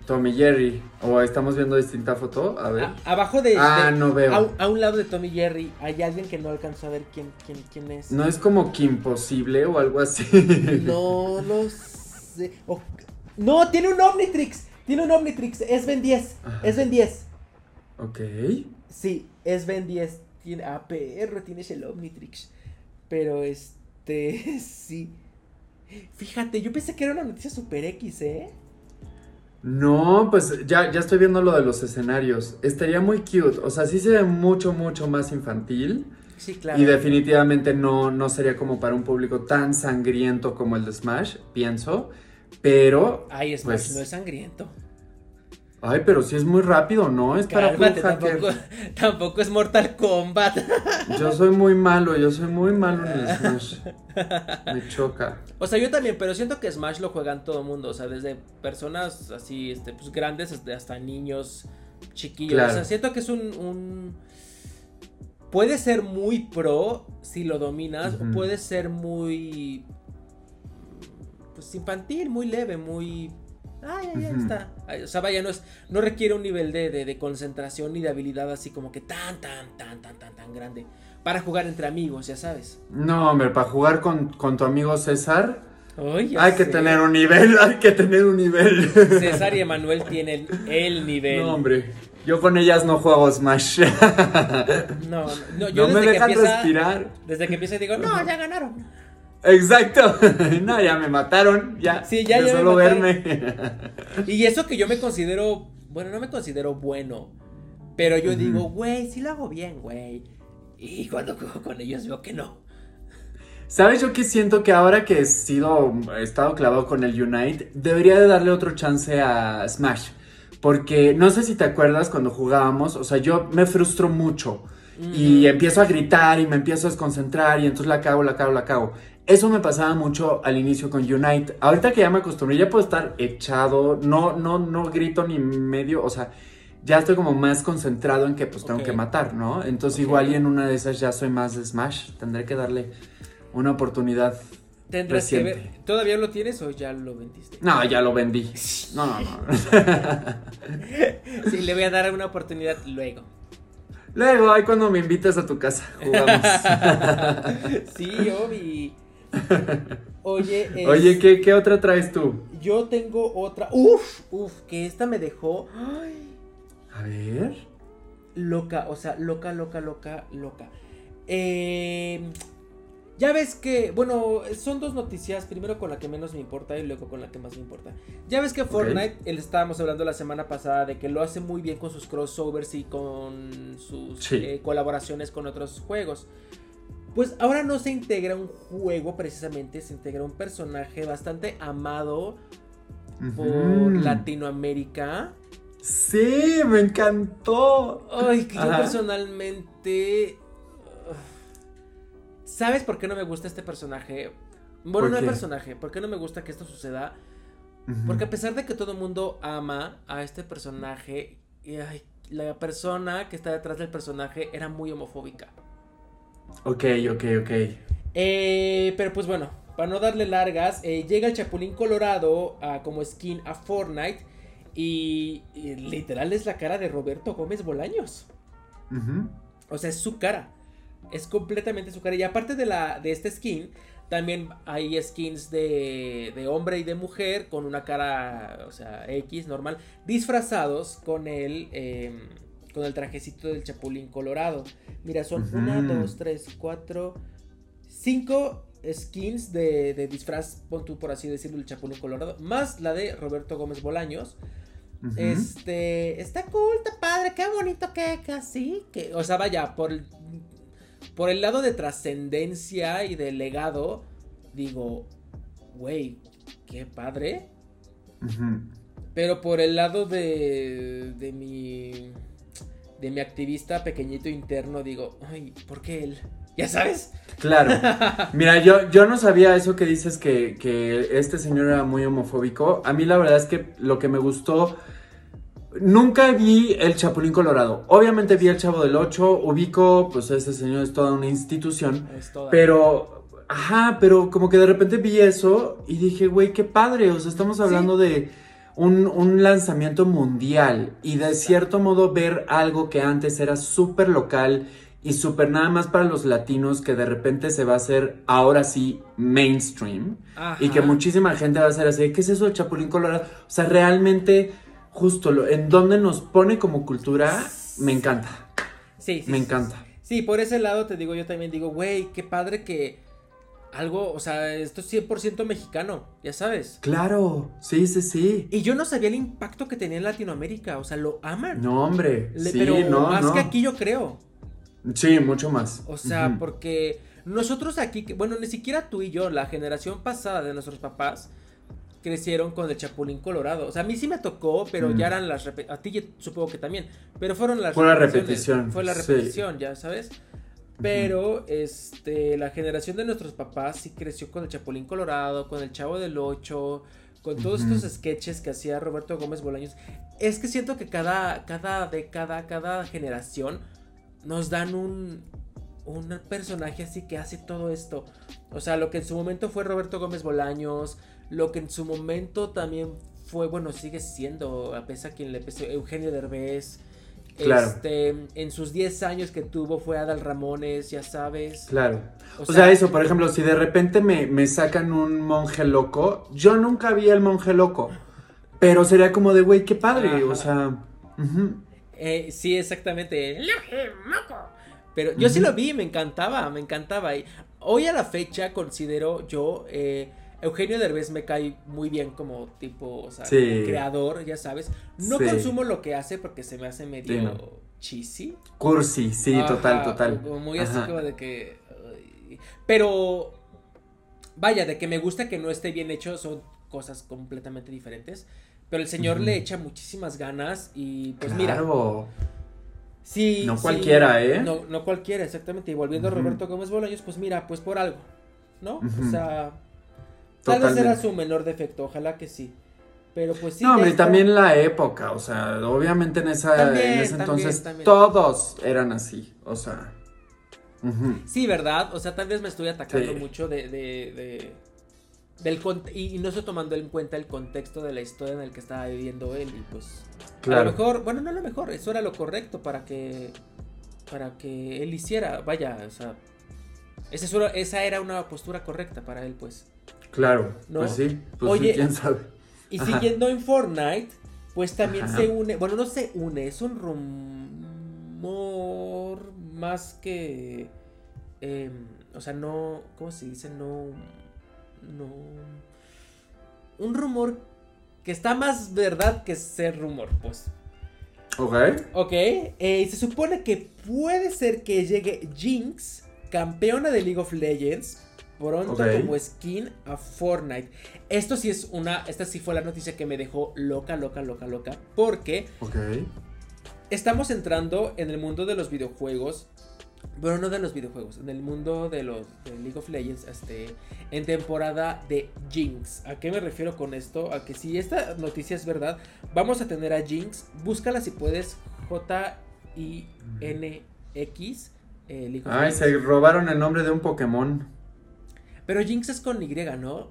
Tommy Jerry. O estamos viendo distinta foto. A ver.
a- abajo de.
Ah,
de-
no veo.
A, un- a un lado de Tommy Jerry hay alguien que no alcanzó a ver quién, quién, quién es.
No es como que imposible o algo así.
No lo sé. No, tiene un Omnitrix. Tiene un Omnitrix. Es Ben 10.
Ajá.
Es Ben 10.
ok.
Sí, es Ben 10. Tiene, ah, perro, tienes el Omnitrix. Pero este, sí. Fíjate, yo pensé que era una noticia super X, ¿eh?
No, pues ya, ya estoy viendo lo de los escenarios. Estaría muy cute. O sea, sí se ve mucho, mucho más infantil.
Sí, claro.
Y definitivamente no, no sería como para un público tan sangriento como el de Smash, pienso. Pero.
Ay, Smash
pues-
no es sangriento.
Ay, pero sí es muy rápido, ¿no? Es para
Cálmate,
puro hacker.
tampoco, tampoco es Mortal Kombat.
Yo soy muy malo, yo soy muy malo en el Smash. Me choca.
O sea, yo también, pero siento que Smash lo juegan todo el mundo. O sea, desde personas así, este, pues grandes hasta- hasta niños chiquillos.
Claro.
O sea, siento que es un, un- Puede ser muy pro si lo dominas, o puede ser muy. Pues infantil, muy leve, muy. Ahí
Ujú.
está. Ay, O sea, vaya, no, es, no requiere un nivel de, de- de concentración ni de habilidad así como que tan, tan, tan, tan, tan, tan grande. Para jugar entre amigos, ya sabes.
No, hombre, para jugar con, con tu amigo César,
Ay, ya
hay que tener un nivel, hay que tener un nivel.
César y Emanuel tienen el nivel.
No, hombre. Yo con ellas no juego Smash.
No, no, no, yo
no me
desde que
dejan
empieza,
respirar.
desde que empieza digo, no, ya ganaron.
Exacto. No, ya me mataron. Ya.
Sí, ya,
de
ya
solo verme.
Y eso que yo me considero, bueno, no me considero bueno, pero yo digo, güey, sí lo hago bien, güey. Y cuando juego con ellos veo que no.
¿Sabes yo que siento que ahora que he sido, he estado clavado con el Unite, debería de darle otro chance a Smash? Porque no sé si te acuerdas cuando jugábamos, o sea, yo me frustro mucho y empiezo a gritar y me empiezo a desconcentrar y entonces la cago, la cago, la cago. Eso me pasaba mucho al inicio con Unite. Ahorita que ya me acostumbré, ya puedo estar echado, no, no, no grito ni medio, o sea, ya estoy como más concentrado en que pues tengo que matar, ¿no? Entonces igual y en una de esas ya soy más de Smash, tendré que darle una oportunidad.
Tendrás que ver, ¿todavía lo tienes o ya lo vendiste?
No, ya lo vendí. No, no, no.
Sí, le voy a dar una oportunidad luego.
Luego, ahí cuando me invites a tu casa, jugamos.
Sí, Obi. Oye, es-
Oye, ¿qué, ¿qué otra traes tú?
yo tengo otra. Uf, uf, que esta me dejó. Ay,
A ver.
loca, o sea, loca, loca, loca, loca. Eh, ya ves que, bueno, son dos noticias, primero con la que menos me importa y luego con la que más me importa. Ya ves que Fortnite, él estábamos hablando la semana pasada de que lo hace muy bien con sus crossovers y con sus
Sí.
eh, colaboraciones con otros juegos. Pues ahora no se integra un juego precisamente, se integra un personaje bastante amado por. Latinoamérica.
Sí, me encantó.
Ay, que yo personalmente. ¿Sabes por qué no me gusta este personaje? Bueno,
¿Por
no el personaje. ¿Por qué no me gusta que esto suceda? Porque a pesar de que todo el mundo ama a este personaje, ay, la persona que está detrás del personaje era muy homofóbica.
Ok, ok, ok.
Eh, pero pues bueno, para no darle largas, eh, llega el Chapulín Colorado a- como skin a Fortnite y, y literal es la cara de Roberto Gómez Bolaños. O sea, es su cara. Es completamente su cara. Y aparte de, la, de este skin, también hay skins de, de hombre y de mujer con una cara, o sea, X normal, disfrazados con el, em, con el trajecito del Chapulín Colorado. Mira, son una, dos, tres, cuatro, cinco skins de, de disfraz, pon tú por así decirlo, el Chapulín Colorado, más la de Roberto Gómez Bolaños. Este, está cool, está padre, qué bonito que, así, que, o sea, vaya, por el, por el lado de trascendencia y de legado, digo, güey, qué padre, pero por el lado de, de mi, de mi activista pequeñito interno, digo, ay, ¿por qué él? ¿Ya sabes?
Claro. Mira, yo, yo no sabía eso que dices que, que este señor era muy homofóbico. A mí la verdad es que lo que me gustó... Nunca vi el Chapulín Colorado. Obviamente vi el Chavo del Ocho, ubico, pues ese señor es toda una institución.
Es toda-
Pero, ajá, pero como que de repente vi eso y dije, güey, qué padre. O sea, estamos hablando de un, un lanzamiento mundial y de cierto modo ver algo que antes era súper local y súper nada más para los latinos que de repente se va a hacer ahora sí mainstream
Ajá.
y que muchísima gente va a ser así, ¿qué es eso del Chapulín Colorado? O sea, realmente, justo lo, en donde nos pone como cultura, me encanta,
Sí, sí,
me
sí,
encanta.
Sí, por ese lado te digo, yo también digo, güey, qué padre que algo, o sea, esto es 100% mexicano, ya sabes.
Claro, sí, sí, sí.
Y yo no sabía el impacto que tenía en Latinoamérica, o sea, lo aman.
No, hombre.
Le-
sí,
pero
no,
más
no.
que aquí yo creo.
Sí, mucho más.
O sea, porque nosotros aquí, bueno, ni siquiera tú y yo, la generación pasada de nuestros papás, crecieron con el Chapulín Colorado. O sea, a mí sí me tocó, pero
Mm.
ya eran las... repe- A ti supongo que también. Pero fueron las...
Fue la
repeticiones,
repetición,
Fue la
sí.
repetición, ya sabes. Pero, este, la generación de nuestros papás sí creció con el Chapulín Colorado, con el Chavo del Ocho, con todos estos sketches que hacía Roberto Gómez Bolaños. Es que siento que cada, cada década, cada generación nos dan un, un personaje así que hace todo esto. O sea, lo que en su momento fue Roberto Gómez Bolaños, lo que en su momento también fue, bueno, sigue siendo, a pesar quien le pesó, Eugenio Derbez.
Claro.
Este, en sus 10 años que tuvo fue Adal Ramones, ya sabes.
Claro.
O
O,
sea-
sea, eso, por ejemplo, si de repente me, me sacan un monje loco, yo nunca vi el monje loco. Pero sería como de, güey, qué padre.
Ajá.
O sea, ujú.
Eh, sí, exactamente. Pero yo sí lo vi, me encantaba, me encantaba. Y hoy a la fecha considero yo, eh, Eugenio Derbez me cae muy bien como tipo, o sea,
Sí.
creador, ya sabes. No
Sí.
consumo lo que hace porque se me hace medio
Sí, no.
cheesy.
cursi, sí,
Ajá,
total, total.
como Muy así como de que... Pero, vaya, de que me gusta que no esté bien hecho son cosas completamente diferentes. Pero el señor le echa muchísimas ganas y pues mira,
Claro.
Sí.
No cualquiera, ¿eh?
No, no cualquiera, exactamente. Y volviendo a Roberto Gómez Bolaños, pues mira, pues por algo, ¿no? O sea, tal vez era su menor defecto, ojalá que sí. Pero pues sí.
no, hombre, también la época, o sea, obviamente en esa
También,
en ese
también,
entonces
también.
todos eran así, o sea.
Sí, ¿verdad? O sea, tal vez me estoy atacando
Sí.
mucho de. de, de- del y, y no estoy tomando en cuenta el contexto de la historia en el que estaba viviendo él. Y pues. A
Claro.
lo mejor, bueno, no a lo mejor, eso era lo correcto para que. Para que él hiciera. Vaya, o sea. Esa, esa era una postura correcta para él, pues.
Claro,
¿No?
pues sí, pues
Oye,
sí, quién sabe.
Y
Ajá.
siguiendo en Fortnite, pues también
Ajá.
se une, bueno, no se une, es un rumor más que, em, o sea, no, ¿cómo se dice? No, no, un rumor que está más verdad que ser rumor, pues.
Ok.
Ok, eh, y se supone que puede ser que llegue Jinx, campeona de League of Legends, pronto como skin a Fortnite. Esto sí es una, esta sí fue la noticia que me dejó loca, loca, loca, loca, porque estamos entrando en el mundo de los videojuegos. Bueno, no de los videojuegos, en el mundo de los de League of Legends, este, en temporada de Jinx. ¿A qué me refiero con esto? A que si esta noticia es verdad, vamos a tener a Jinx. Búscala si puedes, J I N X eh, League of
Ay,
Legends.
se robaron el nombre de un Pokémon.
Pero Jinx es con Y, ¿no?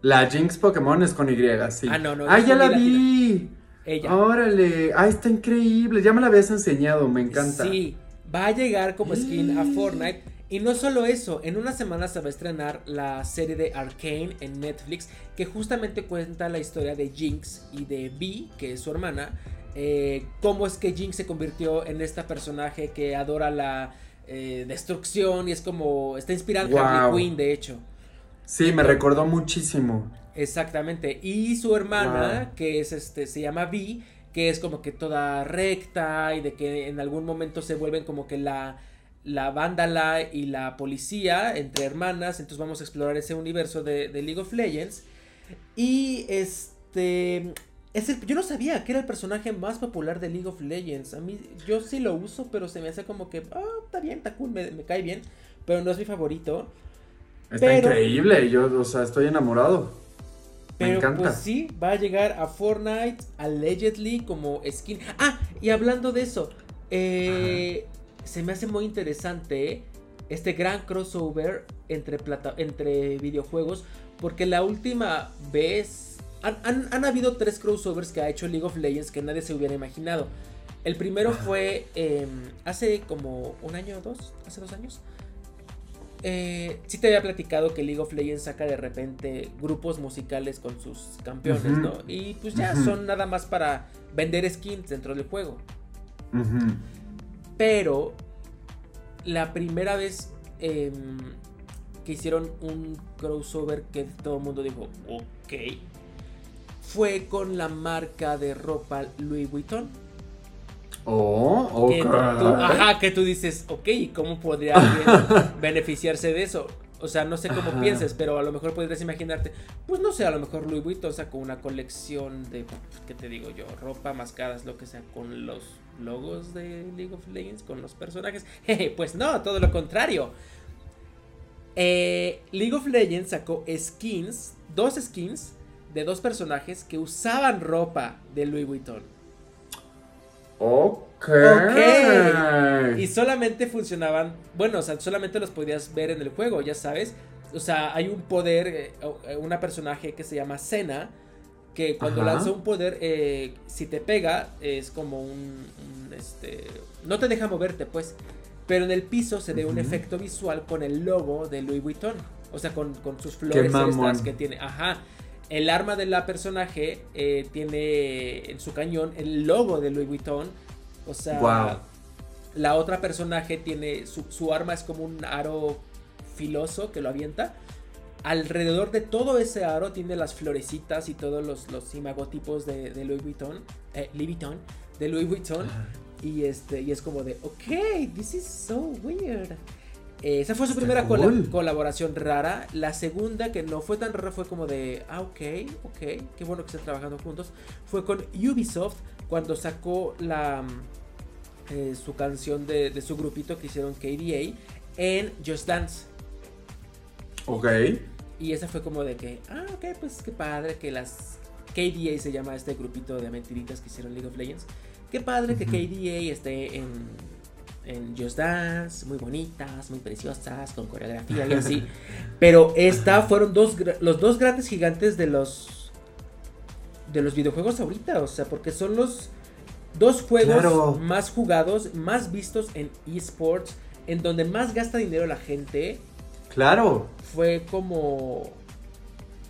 La Jinx Pokémon es con Y, sí.
Ah, no, no,
Ah, ya la
latina.
vi.
Ella.
Órale, ah, está increíble, ya me la habías enseñado, me encanta.
Sí, va a llegar como skin a Fortnite. Y no solo eso, en una semana se va a estrenar la serie de Arcane en Netflix, que justamente cuenta la historia de Jinx y de Vi, que es su hermana. eh, cómo es que Jinx se convirtió en esta personaje que adora la eh, destrucción y es como. Está inspirada en Harley. Quinn, de hecho.
Sí, me recordó muchísimo.
Exactamente. Y su hermana,
Wow.
que es este, se llama Vi, que es como que toda recta y de que en algún momento se vuelven como que la, la vándala y la policía entre hermanas. Entonces vamos a explorar ese universo de, de League of Legends. Y este. Es el- yo no sabía que era el personaje más popular de League of Legends. A mí, yo sí lo uso, pero se me hace como que, ah, está bien, está cool, me, me cae bien. Pero no es mi favorito.
Está
Pero-
increíble, yo, o sea, estoy enamorado. Me
Pero
encanta.
pues sí, va a llegar a Fortnite allegedly como skin. Ah, y hablando de eso, eh, se me hace muy interesante este gran crossover entre, plata entre videojuegos. Porque la última vez... Han, han- han habido tres crossovers que ha hecho League of Legends que nadie se hubiera imaginado. El primero fue em, hace como un año o dos, hace dos años. Eh, sí te había platicado que League of Legends saca de repente grupos musicales con sus campeones. ¿no? Y pues ya son nada más para vender skins dentro del juego. Pero la primera vez em, que hicieron un crossover que todo el mundo dijo, ok, fue con la marca de ropa Louis Vuitton.
Oh,
Que
ok.
tú, ajá, que tú dices, ok, ¿y ¿cómo podría alguien beneficiarse de eso? O sea, no sé cómo
Ajá.
pienses, pero a lo mejor podrías imaginarte, pues no sé, a lo mejor Louis Vuitton sacó una colección de, ¿qué te digo yo? Ropa, máscaras, lo que sea, con los logos de League of Legends, con los personajes. Jeje, pues no, todo lo contrario. Eh, League of Legends sacó skins, dos skins de dos personajes que usaban ropa de Louis Vuitton.
Ok.
Ok. Y solamente funcionaban, bueno, o sea, solamente los podías ver en el juego, ya sabes. O sea, hay un poder, eh, eh, una personaje que se llama Senna, que cuando
Ajá.
lanza un poder, eh, si te pega, es como un, un, este, no te deja moverte, pues. Pero en el piso se ve un
Ujú.
efecto visual con el logo de Louis Vuitton. O sea, con, con sus flores estas que tiene. Ajá. El arma de la personaje eh, tiene en su cañón el logo de Louis Vuitton. O sea, la otra personaje tiene su, su arma es como un aro filoso que lo avienta. Alrededor de todo ese aro tiene las florecitas y todos los, los imagotipos de, de Louis Vuitton. Eh, Louis Vuitton. De Louis Vuitton. Y este, y es como de, ok, this is so weird. Eh, esa fue su
Está
primera colaboración rara. La segunda, que no fue tan rara, fue como de, ah, ok, ok, qué bueno que estén trabajando juntos. Fue con Ubisoft cuando sacó la mm, eh, su canción de, de su grupito que hicieron KDA en Just Dance.
Ok.
Y esa fue como de que, ah, ok, pues qué padre que las KDA se llama este grupito de mentiritas que hicieron League of Legends. Qué padre que. KDA esté en, en Just Dance, muy bonitas, muy preciosas, con coreografía y así. Pero esta fueron dos, los dos grandes gigantes de los de los videojuegos ahorita, o sea, porque son los dos juegos
Claro.
más jugados, más vistos en esports, en donde más gasta dinero la gente
Claro.
fue como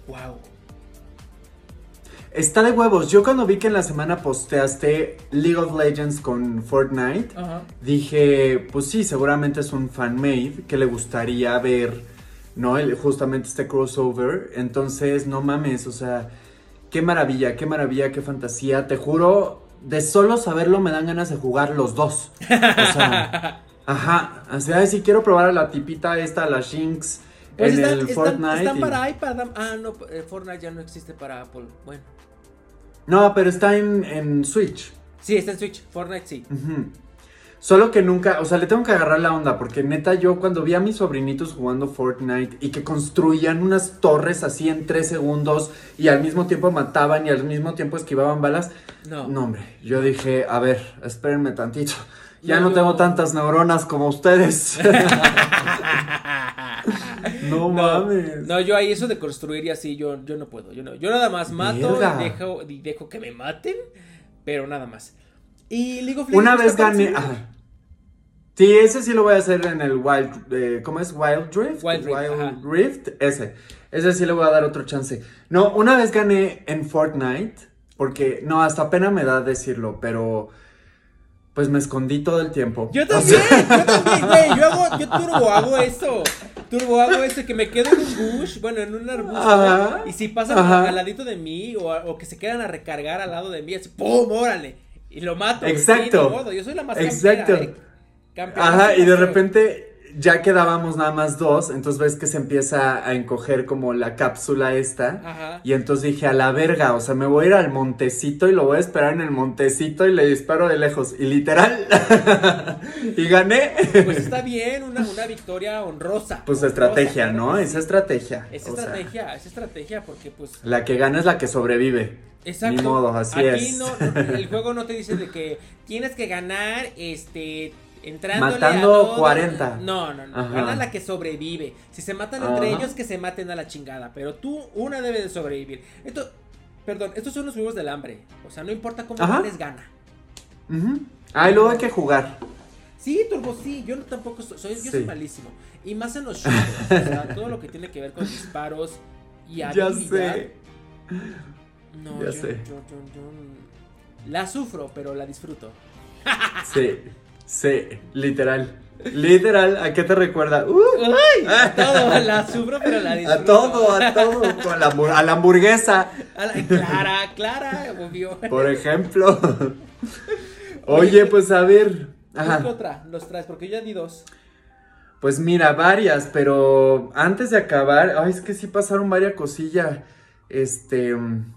wow.
Está de huevos. Yo cuando vi que en la semana posteaste League of Legends con Fortnite, dije, pues sí, seguramente es un fanmade que le gustaría ver, ¿no? El- justamente este crossover. Entonces, no mames, o sea, qué maravilla, qué maravilla, qué fantasía. Te juro, de solo saberlo me dan ganas de jugar los dos. O sea, ajá. O sea, si quiero probar a la tipita esta, a la Shinx.
Pues
en
están,
el Fortnite.
están para iPad. Ah, no, eh, Fortnite ya no existe para Apple. Bueno.
No, pero está en, en Switch.
Sí, está en Switch. Fortnite sí.
Solo que nunca, o sea, le tengo que agarrar la onda, porque neta yo cuando vi a mis sobrinitos jugando Fortnite y que construían unas torres así en tres segundos y al mismo tiempo mataban y al mismo tiempo esquivaban balas,
No.
no hombre, yo dije, a ver, espérenme tantito, ya
No,
no, tengo tantas neuronas como ustedes. no, mames.
No, yo ahí eso de construir y así, yo, yo no puedo. Yo, no, yo nada más mato y dejo, y dejo que me maten. pero nada más. Y League of Legends.
Una vez gané. Sí, ese sí lo voy a hacer en el Wild. eh, ¿Cómo es? Wild Drift.
Wild Rift, ajá.
Rift, Ese. Ese sí le voy a dar otro chance. No, una vez gané en Fortnite. Porque, no, hasta pena me da decirlo, pero. Pues me escondí todo el tiempo.
Yo
O
también,
sea,
yo también, güey. Yo hago, yo turbo hago eso. Turbo hago eso, que me quedo en un bush, bueno, en un arbusto.
Ajá.
Y si pasan
Ajá.
al ladito de mí, o, que se quedan a recargar al lado de mí, así, ¡pum! ¡Órale! Y lo mato.
Exacto.
Sí, Yo soy la más
Exacto.
campera, ¿eh? Campeona,
Ajá, y de repente ya quedábamos nada más dos, entonces ves que se empieza a encoger como la cápsula esta.
Ajá.
Y entonces dije, a la verga, o sea, me voy a ir al montecito y lo voy a esperar en el montecito y le disparo de lejos. Y literal, y gané.
Pues está bien, una, una victoria honrosa.
Pues
honrosa,
estrategia, ¿no? Es estrategia.
Es
o sea,
estrategia, es estrategia, porque pues.
la que gana es la que sobrevive.
Exacto.
Ni modo, así
Aquí
es.
no, el juego no te dice de que tienes que ganar, este, entrándole
Matando
a todo.
40.
No, no, no.
Ajá.
Gana la que sobrevive. Si se matan entre ellos, que se maten a la chingada. Pero tú, una debe de sobrevivir. Esto, perdón, estos son los juegos del hambre. O sea, no importa cómo
Ajá.
les gana.
Ujú. Ah, y luego hay que jugar.
Sí, Turbo, sí, yo no tampoco soy, soy- yo soy malísimo. Y más en los shooters, o sea, todo lo que tiene que ver con disparos y
Ya
habilidad.
sé.
No,
Ya
yo,
sé.
yo- yo- yo- la sufro, pero la disfruto.
Sí, sí, literal. Literal, ¿a qué te recuerda? Uh,
¡Ay! A todo, la sufro, pero la disfruto.
a todo, a todo. Con la, hamburg- a la hamburguesa,
A la- Clara, Clara, obvio.
por ejemplo. Oye, pues a ver.
¿Qué
Ajá.
otra los traes? Porque yo ya di dos.
Pues mira, varias, pero antes de acabar, ay, es que sí pasaron varias cosillas, este, mm,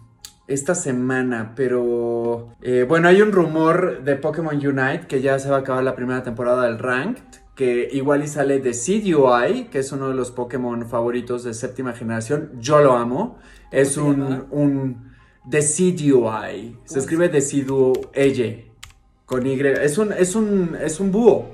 esta semana, pero, eh, bueno, hay un rumor de Pokémon Unite que ya se va a acabar la primera temporada del Ranked, que igual y sale de que es uno de los Pokémon favoritos de séptima generación, yo lo amo, es un, un Decidueye, se
¿Cómo
escribe Decidueye, con Y, es un, es un, es un búho,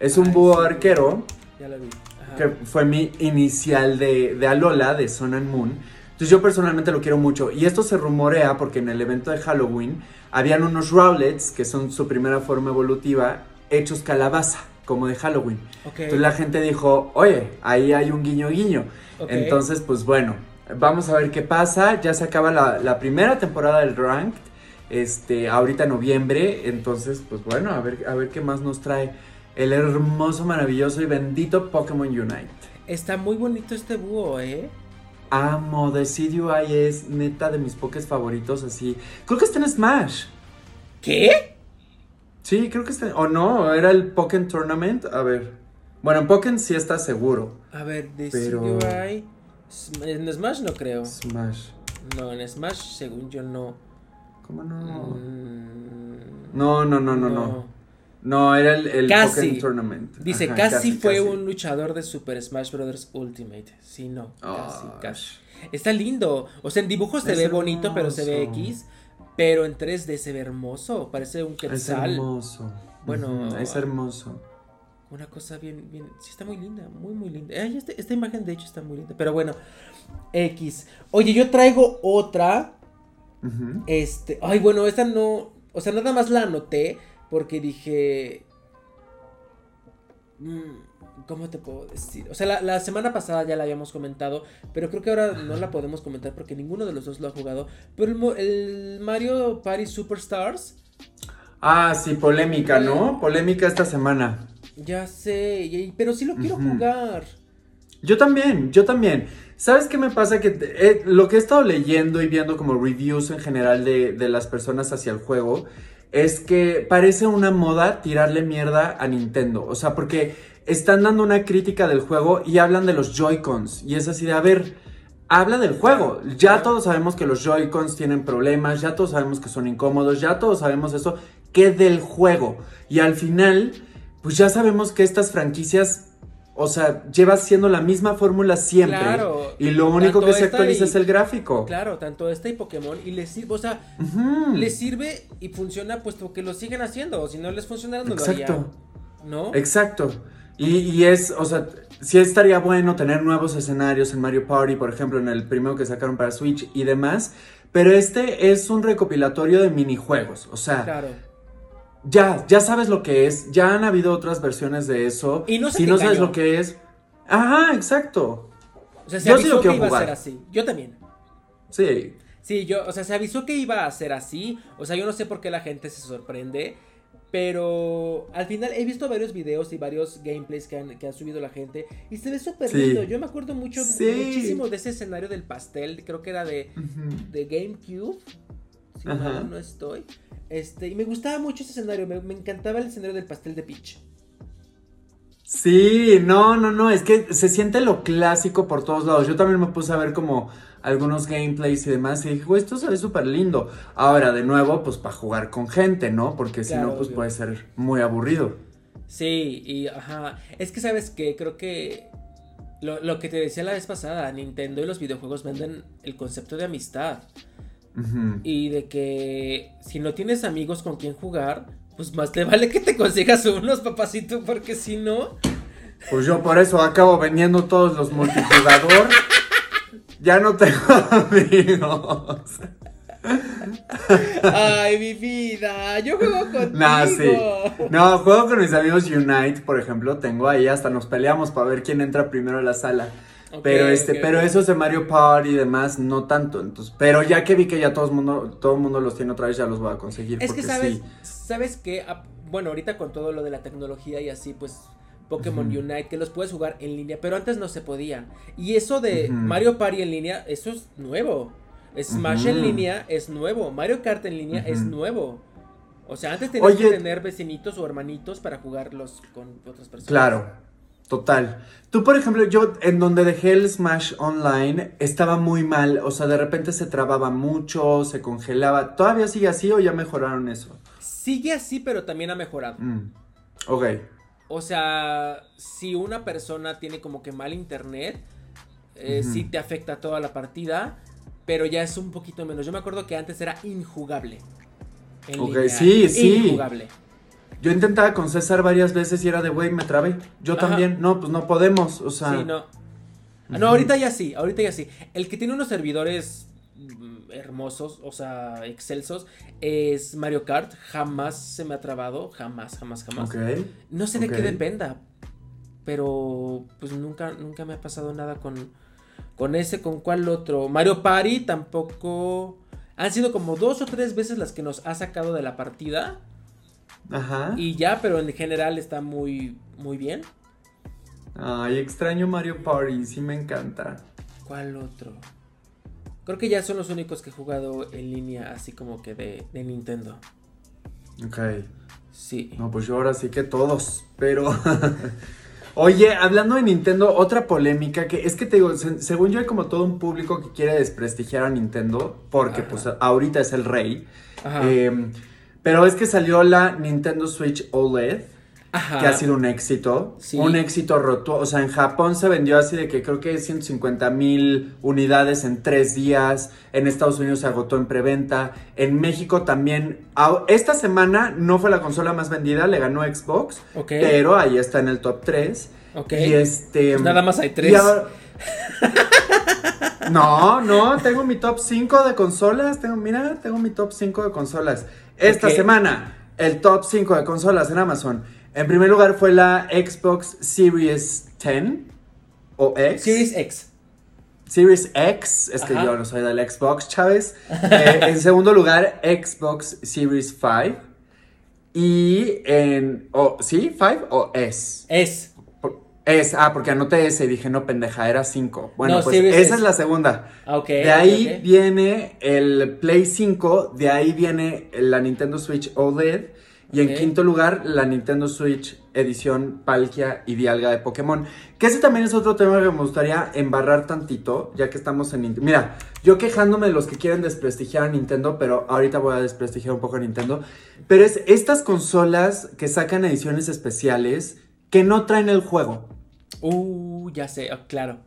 es un
Ay,
búho
sí.
arquero,
Ya lo vi. Ajá.
que fue mi inicial de, de Alola, de Sun and Moon. Entonces yo personalmente lo quiero mucho. Y esto se rumorea porque en el evento de Halloween habían unos Rowlets, que son su primera forma evolutiva, hechos calabaza, como de Halloween. Entonces la gente dijo, oye, ahí hay un guiño guiño. Entonces, pues bueno, vamos a ver qué pasa. Ya se acaba la, la primera temporada del Ranked. Este, ahorita en noviembre. Entonces, pues bueno, a ver, a ver qué más nos trae el hermoso, maravilloso y bendito Pokémon Unite.
Está muy bonito este búho, ¿eh?
Amo, Decidueye es neta de mis pokés favoritos, así. Creo que está en Smash.
¿Qué?
Sí, creo que está. O no, era el Pokémon Tournament. A ver. Bueno, en Pokémon sí está seguro.
A ver, de
Pero-.
En Smash no creo.
Smash.
No, en Smash, según yo, no.
¿Cómo no?
Mm,
No, no, no, no, no. No, era el, el
Casi.
Pokémon Tournament.
Dice,
Ajá,
casi, fue
casi.
un luchador de Super Smash Bros. Ultimate. Sí, no. Casi, casi. Está lindo. O sea, en dibujos se
Es
ve bonito, pero se ve. X. Pero en 3D se ve hermoso. Parece un
Es
quetzal.
hermoso.
Bueno,
es hermoso.
Una cosa bien, bien. Sí, está muy linda. Muy, muy linda. Ay, este- esta imagen, de hecho, está muy linda. Pero bueno, X. Oye, yo traigo otra.
Ujú.
Este. Ay, bueno, esta no. O sea, nada más la anoté. Porque dije. mm, ¿Cómo te puedo decir? O sea, la, la semana pasada ya la habíamos comentado. Pero creo que ahora no la podemos comentar porque ninguno de los dos lo ha jugado. Pero el, el Mario Party Superstars.
Ah, sí, polémica, ¿no? Polémica esta semana.
Ya sé. pero sí lo quiero jugar.
Yo también, yo también. ¿Sabes qué me pasa? Que eh, lo que he estado leyendo y viendo como reviews en general de, de las personas hacia el juego es que parece una moda tirarle mierda a Nintendo. O sea, porque están dando una crítica del juego y hablan de los Joy-Cons. Y es así de, a ver, habla del juego. Ya todos sabemos que los Joy-Cons tienen problemas, ya todos sabemos que son incómodos, ya todos sabemos eso. ¿Qué del juego? Y al final, pues ya sabemos que estas franquicias o sea, lleva siendo la misma fórmula siempre.
Claro.
Y lo único que se
esta
actualiza
y-
es el gráfico.
Claro, tanto este y Pokémon. Y les sirve, o sea, les sirve y funciona puesto que lo siguen haciendo. O si no les funcionara, no
Exacto.
lo harían. ¿No?
Exacto. Y, y es, o sea, sí estaría bueno tener nuevos escenarios en Mario Party, por ejemplo, en el primero que sacaron para Switch y demás. pero este es un recopilatorio de minijuegos, o sea,
Claro.
Ya, ya sabes lo que es, ya han habido otras versiones de eso.
Y no
si no sabes lo que es, ajá, exacto.
O sea, se
Yo sí
avisó
lo
que iba a ser así. Yo también.
Sí.
Sí, yo, o sea, se avisó que iba a ser así. O sea, yo no sé por qué la gente se sorprende. Pero al final he visto varios videos y varios gameplays que han, que subido la gente. Y se ve súper
Sí.
lindo. Yo me acuerdo mucho,
Sí.
muchísimo de ese escenario del pastel. Creo que era de, GameCube. Si mal no estoy. Este, y me gustaba mucho ese escenario. Me, me encantaba el escenario del pastel de Peach.
Sí, no, no, no, es que se siente lo clásico por todos lados. Yo también me puse a ver como algunos gameplays y demás y dije, güey, esto se ve súper lindo. Ahora, de nuevo, pues para jugar con gente, ¿no? Porque si no, pues
obvio.
puede ser muy aburrido.
Sí, y ajá. Es que sabes que creo que lo, lo que te decía la vez pasada, Nintendo y los videojuegos venden el concepto de amistad. Y de que si no tienes amigos con quien jugar, pues más te vale que te consigas unos, papacito, porque si no.
Pues yo por eso acabo vendiendo todos los multijugador. ya no tengo amigos.
Ay, mi vida, yo juego contigo.
Nah, sí. No, juego con mis amigos Unite, por ejemplo. Tengo ahí, hasta nos peleamos para ver quién entra primero a la sala. Pero este, pero esos de Mario Party y demás, no tanto. Entonces, pero ya que vi que ya todo el mundo, todo el mundo los tiene otra vez, ya los voy a conseguir.
Es que sabes,
sí.
sabes que, ah, bueno, ahorita con todo lo de la tecnología y así, pues Pokémon. Unite, que los puedes jugar en línea, pero antes no se podían. Y eso de
Ujú.
Mario Party en línea, eso es nuevo. Smash en línea es nuevo. Mario Kart en línea es nuevo. O sea, antes tenías que tener vecinitos o hermanitos para jugarlos con otras personas.
Claro, total. Tú, por ejemplo, yo en donde dejé el Smash Online estaba muy mal. O sea, de repente se trababa mucho, se congelaba. ¿Todavía sigue así o ya mejoraron eso?
Sigue así, pero también ha mejorado.
Mm, Ok.
O sea, si una persona tiene como que mal internet, eh, sí te afecta toda la partida, pero ya es un poquito menos. Yo me acuerdo que antes era injugable. En
Ok,
línea,
sí, sí.
Injugable.
Yo intentaba con César varias veces y era de, güey, me trabé. Yo
Ajá.
también. No, pues no podemos. O sea.
Sí, no. Ah, No, ahorita ya sí, ahorita ya sí. El que tiene unos servidores mm, hermosos, o sea, excelsos, es Mario Kart. Jamás se me ha trabado, jamás, jamás, jamás.
Ok.
No sé de qué dependa, pero pues nunca, nunca me ha pasado nada con, con ese, con cuál otro. Mario Party tampoco. Han sido como dos o tres veces las que nos ha sacado de la partida
Ajá.
y ya, pero en general está muy, muy bien.
Ay, extraño Mario Party. Sí me encanta.
¿Cuál otro? Creo que ya son los únicos que he jugado en línea, así como que de, de Nintendo.
Ok.
Sí.
No, pues yo ahora sí que todos, pero... Oye, hablando de Nintendo, otra polémica que es que te digo, se- según yo hay como todo un público que quiere desprestigiar a Nintendo, porque
Ajá.
pues ahorita es el rey.
Ajá.
Eh, pero es que salió la Nintendo Switch OLED,
Ajá.
que ha sido un éxito,
Sí.
un éxito roto. O sea, en Japón se vendió así de que creo que 150 mil unidades en tres días. En Estados Unidos se agotó en preventa. En México también. Esta semana no fue la consola más vendida, le ganó Xbox. Pero ahí está en el top 3.
Ok.
Y este.
Pues nada más hay tres.
ahora- No, no, tengo mi top 5 de consolas. Tengo, mira, tengo mi top 5 de consolas. Esta
Ok.
semana, el top 5 de consolas en Amazon. En primer lugar fue la Xbox Series 10 o X.
Series X.
Series X, es que
Ajá.
yo no soy del Xbox, Chávez. Eh, en segundo lugar, Xbox Series 5. Y en. o ¿Sí? ¿5 o S?
Es.
Es, ah, porque anoté ese y dije, no, pendeja, era 5. Bueno,
No,
pues esa es la segunda.
Ah.
De ahí viene el Play 5, de ahí viene la Nintendo Switch OLED. Y en quinto lugar, la Nintendo Switch edición Palkia y Dialga de Pokémon. Que ese también es otro tema que me gustaría embarrar tantito, ya que estamos en Nintendo. Mira, yo quejándome de los que quieren desprestigiar a Nintendo, pero ahorita voy a desprestigiar un poco a Nintendo. Pero es estas consolas que sacan ediciones especiales que no traen el juego.
Uh, ya sé, ah, claro.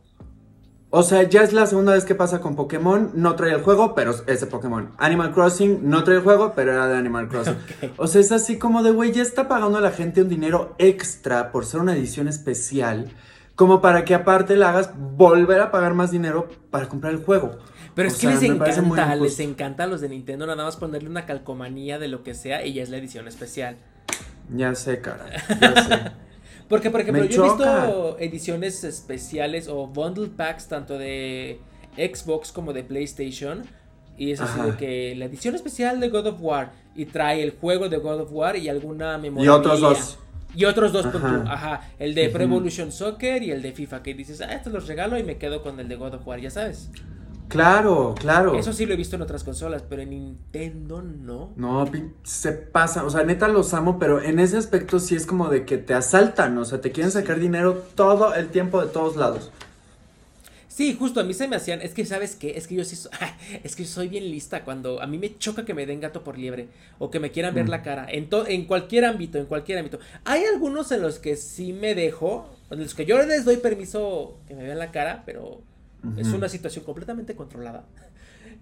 O sea, ya es la segunda vez que pasa con Pokémon, no trae el juego, pero es de Pokémon. Animal Crossing no trae el juego, pero era de Animal Crossing. O sea, es así como de, güey, ya está pagando a la gente un dinero extra por ser una edición especial, como para que aparte le hagas volver a pagar más dinero para comprar el juego.
Pero
O
es que les encanta, les encanta a los de Nintendo nada más ponerle una calcomanía de lo que sea y ya es la edición especial.
Ya sé, cara. Ya sé.
Porque, por ejemplo,
Me
yo he visto ediciones especiales o bundle packs tanto de Xbox como de PlayStation. Y es así
Ajá.
de que la edición especial de God of War y trae el juego de God of War y alguna memoria.
Y otros dos.
Y otros dos,
Ajá.
ajá. El de. Pro Evolution Soccer y el de FIFA, que dices, ah, estos los regalo y me quedo con el de God of War, ya sabes.
Claro, claro.
Eso sí lo he visto en otras consolas, pero en Nintendo no.
No, se pasa, o sea, neta los amo, pero en ese aspecto sí es como de que te asaltan, o sea, te quieren sacar dinero todo el tiempo de todos lados.
Sí, justo, a mí se me hacían, es que sabes qué, es que yo sí, so- es que yo soy bien lista cuando a mí me choca que me den gato por liebre o que me quieran ver
Mm.
la cara, en, to- en cualquier ámbito, en cualquier ámbito. Hay algunos en los que sí me dejo, en los que yo les doy permiso que me vean la cara, pero es una situación completamente controlada.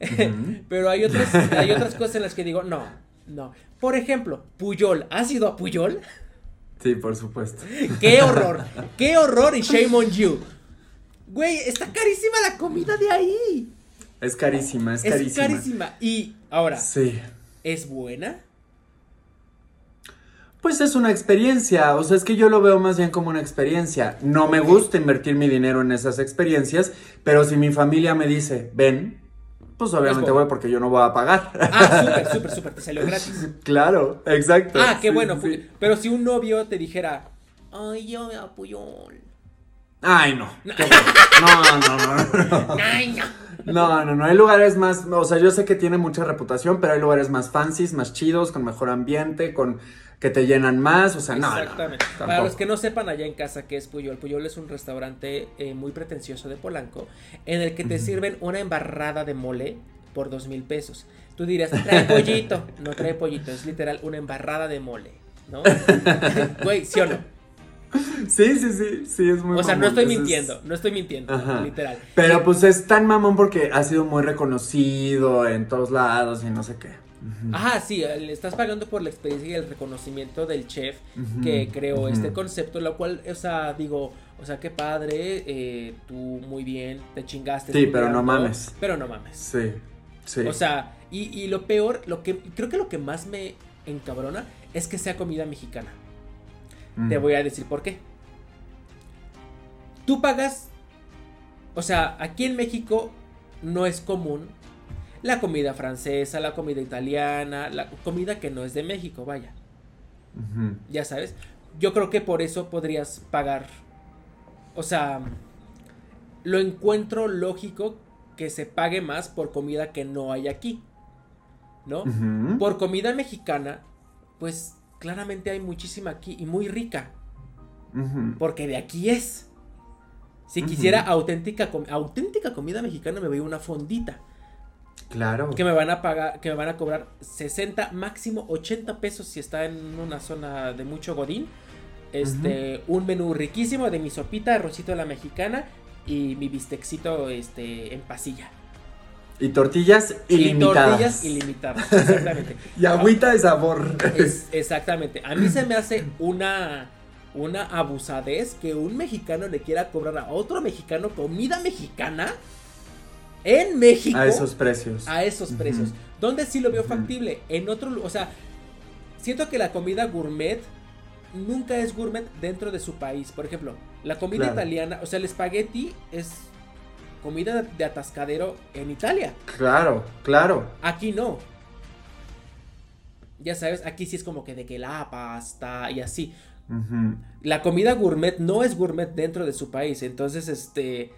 Pero hay otras, hay otras cosas en las que digo, no, no. Por ejemplo, Puyol, ¿has ido a Puyol?
Sí, por supuesto.
¡Qué horror! ¡Qué horror! Y shame on you. Güey, está carísima la comida de ahí.
Es carísima, es,
Es
carísima.
carísima. Y ahora,
Sí.
¿es buena?
Pues es una experiencia, o sea, es que yo lo veo más bien como una experiencia. No me gusta invertir mi dinero en esas experiencias, pero si mi familia me dice, ven, pues obviamente voy porque yo no voy a pagar.
Ah, súper, súper, súper. Te salió gratis.
claro, exacto.
Ah, qué
Sí,
bueno.
sí.
Pero si un novio te dijera, ay, yo me apoyo.
Ay, no. bueno. No, no, no, no.
Ay, no.
No, no, no, hay lugares más, o sea, yo sé que tiene mucha reputación, pero hay lugares más fancies, más chidos, con mejor ambiente, con que te llenan más, o sea, no,
Exactamente. Para los que no sepan allá en casa qué es Puyol, Puyol es un restaurante eh, muy pretencioso de Polanco en el que te sirven una embarrada de mole por dos mil pesos. Tú dirías, trae pollito. No trae pollito, es literal una embarrada de mole, ¿no? Güey, ¿sí o no?
Sí, sí, sí, sí, es muy
O sea, no estoy
es-
mintiendo, no estoy mintiendo,
Ajá.
literal.
Pero pues es tan mamón porque ha sido muy reconocido en todos lados y no sé qué.
Ajá, sí, le estás pagando por la experiencia y el reconocimiento del chef que creó este concepto, lo cual, o sea, digo, o sea, qué padre, eh, tú muy bien, te chingaste.
Sí, pero no mames.
Pero no mames.
Sí, sí.
O sea, y, y lo peor, lo que creo que lo que más me encabrona es que sea comida mexicana.
Mm.
Te voy a decir por qué. Tú pagas, o sea, aquí en México no es común la comida francesa, la comida italiana, la comida que no es de México, vaya, ya sabes. Yo creo que por eso podrías pagar, o sea, lo encuentro lógico que se pague más por comida que no hay aquí, ¿no? Por comida mexicana, pues claramente hay muchísima aquí y muy rica. Porque de aquí es. Si quisiera auténtica, com- auténtica comida mexicana, me voy a una fondita.
Claro.
Que me van a pagar, que me van a cobrar 60, máximo 80 pesos si está en una zona de mucho godín. Este, un menú riquísimo de mi sopita, arrocito a la mexicana y mi bistecito este, en pasilla.
Y tortillas
Y
ilimitadas.
tortillas ilimitadas, exactamente.
Y agüita de sabor.
Es- exactamente. A mí se me hace una, una abusadez que un mexicano le quiera cobrar a otro mexicano comida mexicana en México
A esos precios.
a esos precios. ¿Dónde sí lo veo factible? En otro, lu- o sea, siento que la comida gourmet nunca es gourmet dentro de su país. Por ejemplo, la comida
Claro.
italiana, o sea, el espagueti es comida de atascadero en Italia.
Claro, claro.
Aquí no. Ya sabes, aquí sí es como que de que la pasta y así. La comida gourmet no es gourmet dentro de su país. Entonces, este.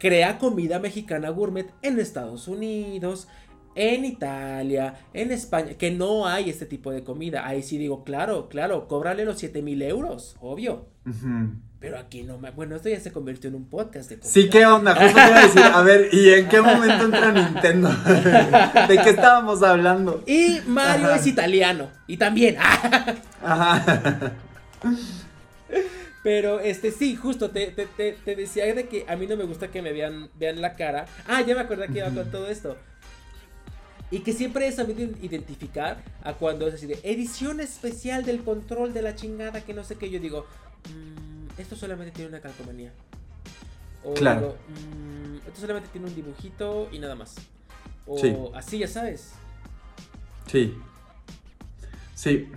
Crea comida mexicana gourmet en Estados Unidos, en Italia, en España. Que no hay este tipo de comida. Ahí sí digo, claro, claro, cóbrale los 7 mil euros, obvio. Pero aquí no me. Bueno, esto ya se convirtió en un podcast de comida.
Sí, ¿qué onda? Justo te iba a decir, a ver, ¿y en qué momento entra Nintendo? ¿De qué estábamos hablando?
Y Mario
Ajá.
es italiano. Y también.
Ajá.
Pero este sí, justo te, te, te, te decía de que a mí no me gusta que me vean, vean la cara. Ah, ya me acordé que iba con todo esto. Y que siempre he sabido identificar a cuando es así de edición especial del control de la chingada que no sé qué. Yo digo, "Mm, esto solamente tiene una calcomanía. O
Claro.
digo, mm, esto solamente tiene un dibujito y nada más. O
Sí.
así, ya sabes.
Sí. Sí.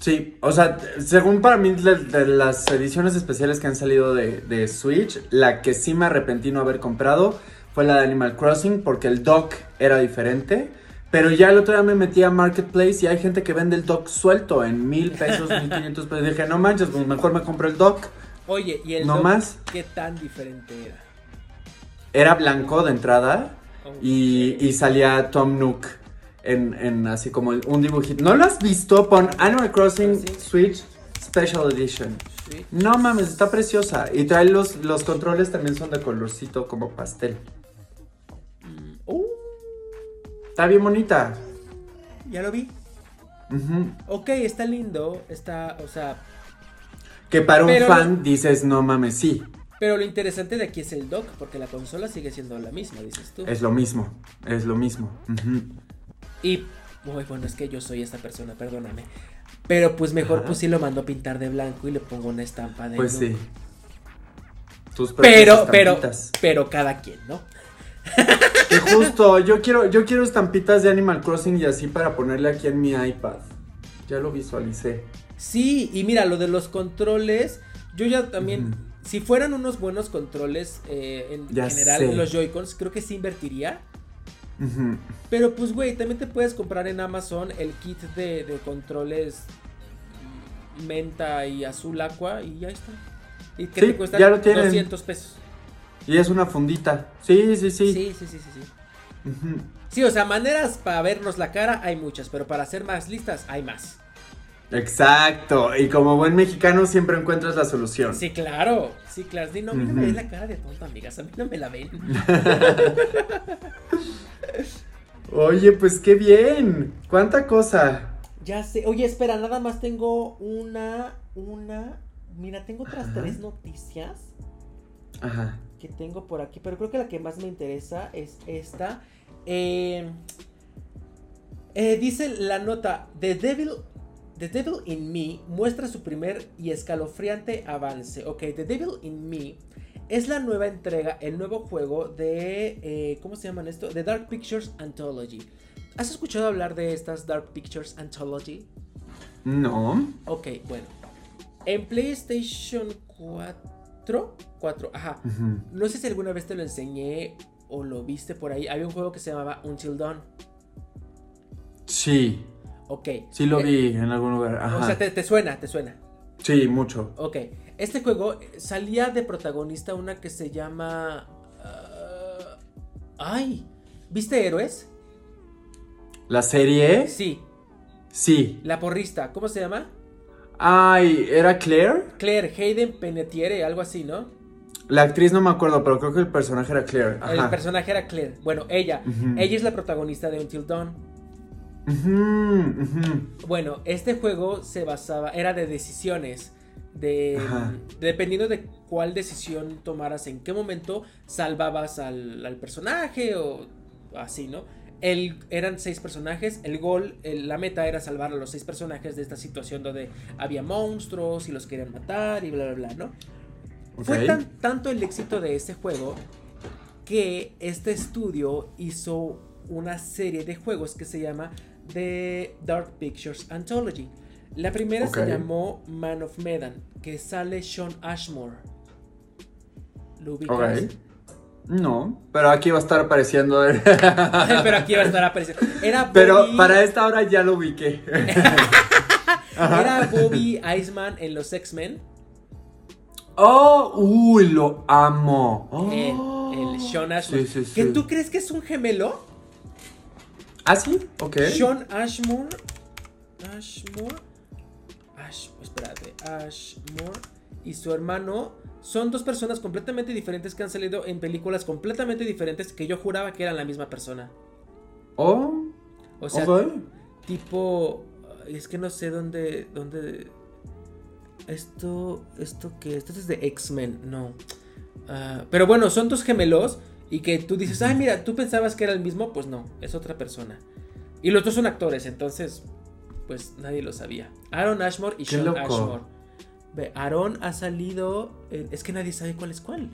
Sí, o sea, según para mí de, de las ediciones especiales que han salido de, de Switch, la que sí me arrepentí no haber comprado fue la de Animal Crossing porque el dock era diferente. Pero ya el otro día me metí a Marketplace y hay gente que vende el dock suelto en mil pesos, mil quinientos pesos. Dije, no manches, pues mejor me compro el dock.
Oye, ¿y el
No
dock
más.
qué tan diferente era?
Era blanco de entrada y, y salía Tom Nook en, en así como un dibujito. ¿No lo has visto? Pon Animal Crossing
Sí.
Switch Special Edition.
Sí.
No mames, está preciosa. Y trae los, los controles también son de colorcito como pastel.
Mm, uh,
Está bien bonita.
ya lo vi.
Ujú.
Ok, está lindo. Está, o sea.
Que para un fan dices, no mames, sí,
Pero lo interesante de aquí es el dock, porque la consola sigue siendo la misma, dices tú.
es lo mismo, es lo mismo. Ujú.
Y, uy, bueno, es que yo soy esta persona, perdóname. Pero pues mejor
Ajá.
pues sí lo mando a pintar de blanco y le pongo una estampa de
Pues sí. Tus
Pero, pero,
estampitas.
pero cada quien, ¿no?
Justo, yo quiero, yo quiero estampitas de Animal Crossing y así para ponerle aquí en mi iPad. Ya lo visualicé.
Sí, y mira, lo de los controles, yo ya también, si fueran unos buenos controles eh, en
Ya
general,
sé.
los Joy-Cons, creo que sí invertiría. Pero pues, güey, también te puedes comprar en Amazon el kit de, de controles menta y azul aqua y ya está. Y que
Sí,
te
tienen.
200 pesos.
Y es una fundita. Sí, sí, sí.
Sí, sí, sí, sí, sí. Sí, o sea, maneras para vernos la cara hay muchas, pero para hacer más listas hay más.
Exacto. Y como buen mexicano siempre encuentras la solución.
Sí, claro. Sí, claro. Sí, no, a mí no me
Ujú.
ven la cara de tonto, amigas. A mí no me la ven.
Oye, pues qué bien. ¿Cuánta cosa?
Ya sé. Oye, espera, nada más tengo una, una. Mira, tengo otras
Ajá.
tres noticias
Ajá.
que tengo por aquí, pero creo que la que más me interesa es esta. Eh, eh, dice la nota, The Devil, The Devil in Me muestra su primer y escalofriante avance. Ok, The Devil in Me es la nueva entrega, el nuevo juego de, eh, ¿cómo se llaman esto? The Dark Pictures Anthology. ¿Has escuchado hablar de estas Dark Pictures Anthology?
No.
Ok, bueno. En PlayStation 4, 4, ajá. No sé si alguna vez te lo enseñé o lo viste por ahí. Había un juego que se llamaba Until Dawn.
Sí.
Ok.
Sí lo
Eh,
vi en algún lugar. Ajá.
O sea, te, te suena, te suena.
Sí, mucho.
Ok. Este juego eh, salía de protagonista una que se llama. ah, ay. ¿Viste Héroes?
¿La serie?
Sí.
Sí.
La porrista. ¿Cómo se llama?
Ay, ¿era Claire?
Claire Hayden Penetiere, algo así, ¿no?
La actriz no me acuerdo, pero creo que el personaje era Claire.
El personaje era Claire. Bueno, ella. Ella es la protagonista de Until Dawn. Bueno, este juego se basaba, era de decisiones. De, dependiendo de cuál decisión tomaras, en qué momento salvabas al, al personaje o así, ¿no? El, eran seis personajes, el gol, el- la meta era salvar a los seis personajes de esta situación donde había monstruos y los querían matar y bla, bla, bla, ¿no? Fue tan- tanto el éxito de este juego que este estudio hizo una serie de juegos que se llama The Dark Pictures Anthology. La primera se llamó Man of Medan, que sale Sean Ashmore. ¿Lo ubicas?
No, pero aquí va a estar apareciendo.
Pero aquí va a estar apareciendo. Era
Pero
Bobby-
para esta hora ya lo ubiqué.
Era Bobby Iceman en los X-Men.
Oh, uy, lo amo. Oh.
El, el Sean Ashmore.
Sí, sí,
¿Que
sí.
tú crees que es un gemelo?
¿Ah, sí? Ok.
Sean Ashmore. Ashmore. Ash, espérate. Ashmore y su hermano son dos personas completamente diferentes que han salido en películas completamente diferentes que yo juraba que eran la misma persona.
Oh,
O sea, tipo. Es que no sé dónde. dónde esto. ¿Esto qué? Esto es de X-Men. No. Ah, pero bueno, son dos gemelos. Y que tú dices, ay, mira, tú pensabas que era el mismo. Pues no, es otra persona. Y los dos son actores, entonces. Pues nadie lo sabía. Aaron Ashmore y Sean
loco.
Ashmore. Ve, Aaron ha salido. en- es que nadie sabe cuál es cuál.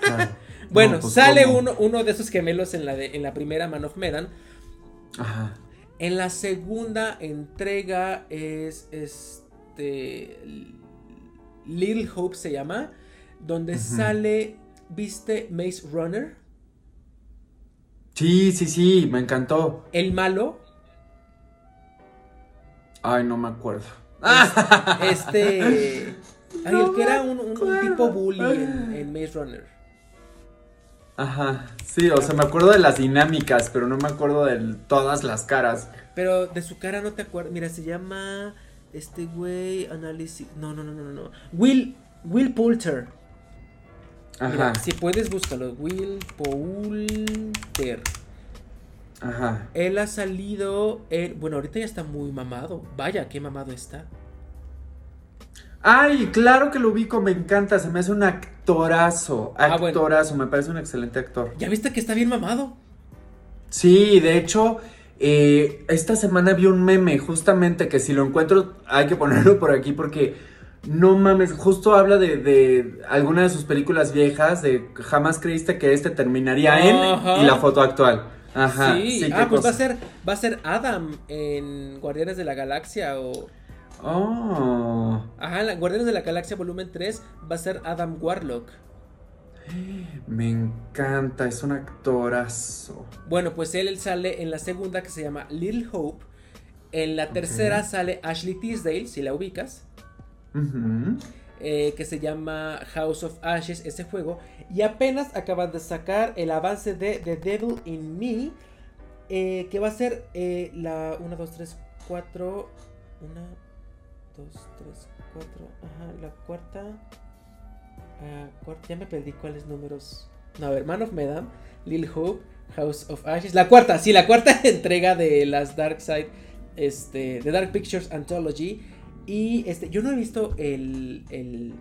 Claro.
Bueno,
No, pues,
sale
¿cómo?
uno, uno de esos gemelos en la, de, en la primera Man of Medan.
Ajá.
En la segunda entrega es este. Little Hope se llama. Donde sale. ¿Viste Maze Runner?
Sí, sí, sí, me encantó.
El malo.
Ay, no me acuerdo.
Este.
No
el que era un, tipo bully en, en Maze Runner.
Ajá. Sí, o sea, me acuerdo de las dinámicas, pero no me acuerdo de todas las caras.
Pero de su cara no te acuerdas. Mira, se llama. Este güey. Análisis. No, no, no, no, no. Will. Will Poulter. Mira,
Ajá.
si puedes, búscalo. Will Poulter.
Ajá.
Él ha salido. en- bueno, ahorita ya está muy mamado. Vaya, qué mamado está.
Ay, claro que lo ubico, me encanta, se me hace un actorazo,
Ah, bueno.
actorazo, me parece un excelente actor.
¿Ya viste que está bien mamado?
Sí, de hecho, eh, esta semana vi un meme justamente que si lo encuentro hay que ponerlo por aquí porque no mames, justo habla de, de alguna de sus películas viejas, de jamás creíste que este terminaría
Ajá.
en y la foto actual. Ajá.
sí.
sí,
ah, pues va a ser. Va a ser Adam en Guardianes de la Galaxia o.
Oh,
Ajá, en Guardianes de la Galaxia volumen 3 va a ser Adam Warlock.
me encanta, es un actorazo.
Bueno, pues él sale en la segunda que se llama Little Hope. En la tercera sale Ashley Tisdale, si la ubicas.
Ujú.
Eh, que se llama House of Ashes, ese juego. Y apenas acaban de sacar el avance de The Devil in Me. eh, que va a ser eh, la 1, 2, 3, 4. 1, 2, 3, 4. Ajá, la cuarta. ah, cuarta ya me perdí cuáles números. No, a ver, Man of Medan, Lil Hope, House of Ashes. La cuarta, sí, la cuarta entrega de las Dark Side. Este, de Dark Pictures Anthology. Y este, yo no he visto el, el,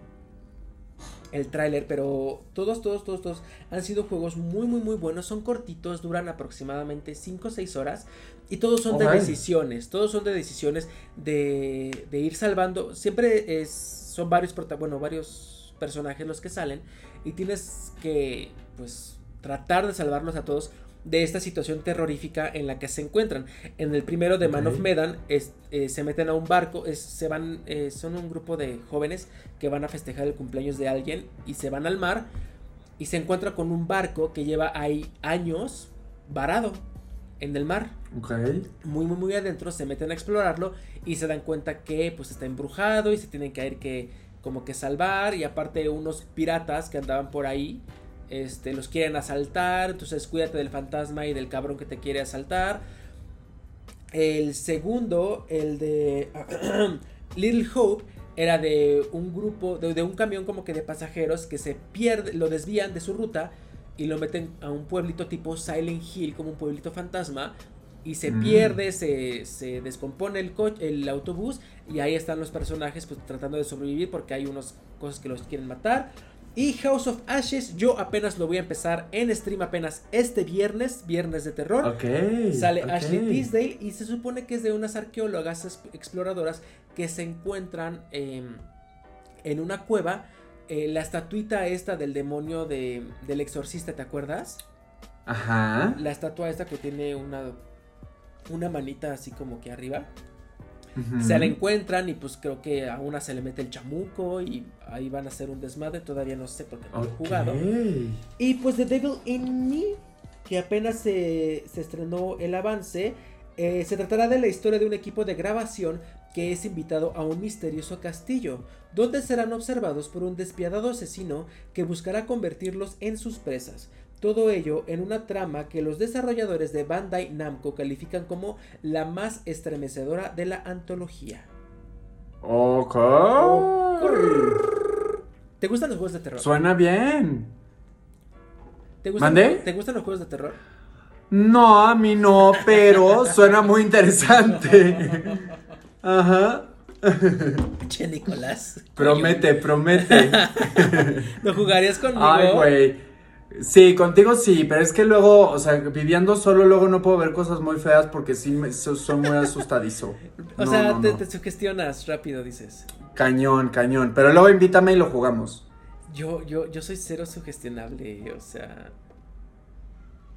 el tráiler, pero todos, todos, todos, todos han sido juegos muy, muy, muy buenos. Son cortitos, duran aproximadamente 5 o 6 horas. Y todos son de decisiones, todos son de decisiones de, de ir salvando. Siempre es, son varios, bueno, varios personajes los que salen. Y tienes que, pues, tratar de salvarlos a todos de esta situación terrorífica en la que se encuentran. En el primero de Man of Medan es- eh, se meten a un barco, es- se van, eh, son un grupo de jóvenes que van a festejar el cumpleaños de alguien y se van al mar y se encuentra con un barco que lleva ahí años varado en el mar. Muy, muy, muy adentro, se meten a explorarlo y se dan cuenta que pues está embrujado y se tienen que ir que como que salvar y aparte unos piratas que andaban por ahí este, los quieren asaltar, entonces cuídate del fantasma y del cabrón que te quiere asaltar. El segundo, el de Little Hope, era de un grupo, de, de un camión como que de pasajeros que se pierde, lo desvían de su ruta y lo meten a un pueblito tipo Silent Hill, como un pueblito fantasma. Y se
Mm.
pierde, se, se descompone el, co- el autobús y ahí están los personajes pues tratando de sobrevivir porque hay unas cosas que los quieren matar. Y House of Ashes, yo apenas lo voy a empezar en stream apenas este viernes, viernes de terror.
Ok.
Sale. Ashley Tisdale y se supone que es de unas arqueólogas exploradoras que se encuentran em, en una cueva. eh, la estatuita esta del demonio de, del exorcista, ¿te acuerdas?
Ajá.
La estatua esta que tiene una, una manita así como que arriba. Se la encuentran y pues creo que a una se le mete el chamuco y ahí van a hacer un desmadre. Todavía no sé porque no lo he jugado. Y pues The Devil in Me, que apenas se, se estrenó el avance, eh, se tratará de la historia de un equipo de grabación que es invitado a un misterioso castillo, donde serán observados por un despiadado asesino que buscará convertirlos en sus presas. Todo ello en una trama que los desarrolladores de Bandai Namco califican como la más estremecedora de la antología.
Ok.
¿Te gustan los juegos de terror?
Suena bien.
¿Te gustan,
¿Mande?
¿Te gustan los juegos de terror?
No, a mí no, pero suena muy interesante. Ajá.
Che, Nicolás.
Promete, promete.
¿Lo jugarías conmigo?
Ay, güey. Sí, contigo sí, pero es que luego, o sea, viviendo solo, luego no puedo ver cosas muy feas porque sí me, soy muy asustadizo.
O
No,
sea,
no,
te, sugestionas rápido, dices.
Cañón, cañón. Pero luego invítame y lo jugamos.
Yo, yo, yo soy cero sugestionable, o sea.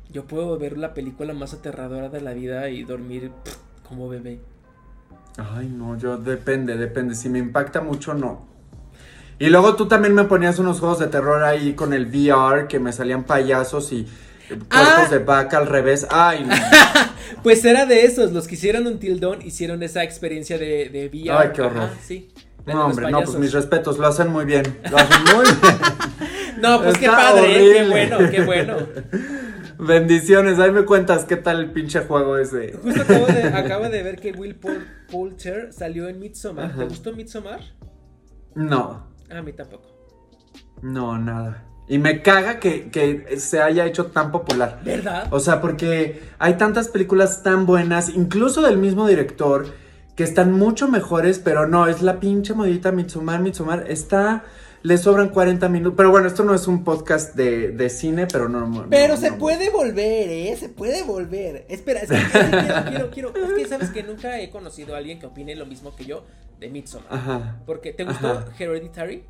Yo puedo ver la película más aterradora de la vida y dormir pff, como bebé.
Ay, no, yo depende, depende. Si me impacta mucho, no. Y luego tú también me ponías unos juegos de terror ahí con el VR que me salían payasos y cuerpos
Ah.
de vaca al revés. Ay, no.
Pues era de esos, los que hicieron un Tildón hicieron esa experiencia de, de VR.
Ay, qué horror.
Ajá, sí.
No, hombre, no, pues mis respetos, lo hacen muy bien. Lo hacen muy bien.
No, pues qué padre, ¿eh? qué bueno, qué bueno.
Bendiciones, ahí me cuentas qué tal el pinche juego ese.
Justo acabo de, acabo de ver que Will Poulter salió en Midsommar. ¿Te gustó Midsommar?
No,
A mí tampoco.
no, nada. Y me caga que, que se haya hecho tan popular.
¿Verdad?
O sea, porque hay tantas películas tan buenas, incluso del mismo director, que están mucho mejores, pero no, es la pinche modita Mitsumar, Mitsumar, está, le sobran 40 minutos, pero bueno, esto no es un podcast de, de cine, pero no. no,
Pero
no,
se
no.
puede volver, ¿eh? Se puede volver. Espera, es que quiero, quiero, quiero, Es que sabes que nunca he conocido a alguien que opine lo mismo que yo de Midsommar.
Ajá.
Porque, ¿te gustó
Ajá.
Hereditary?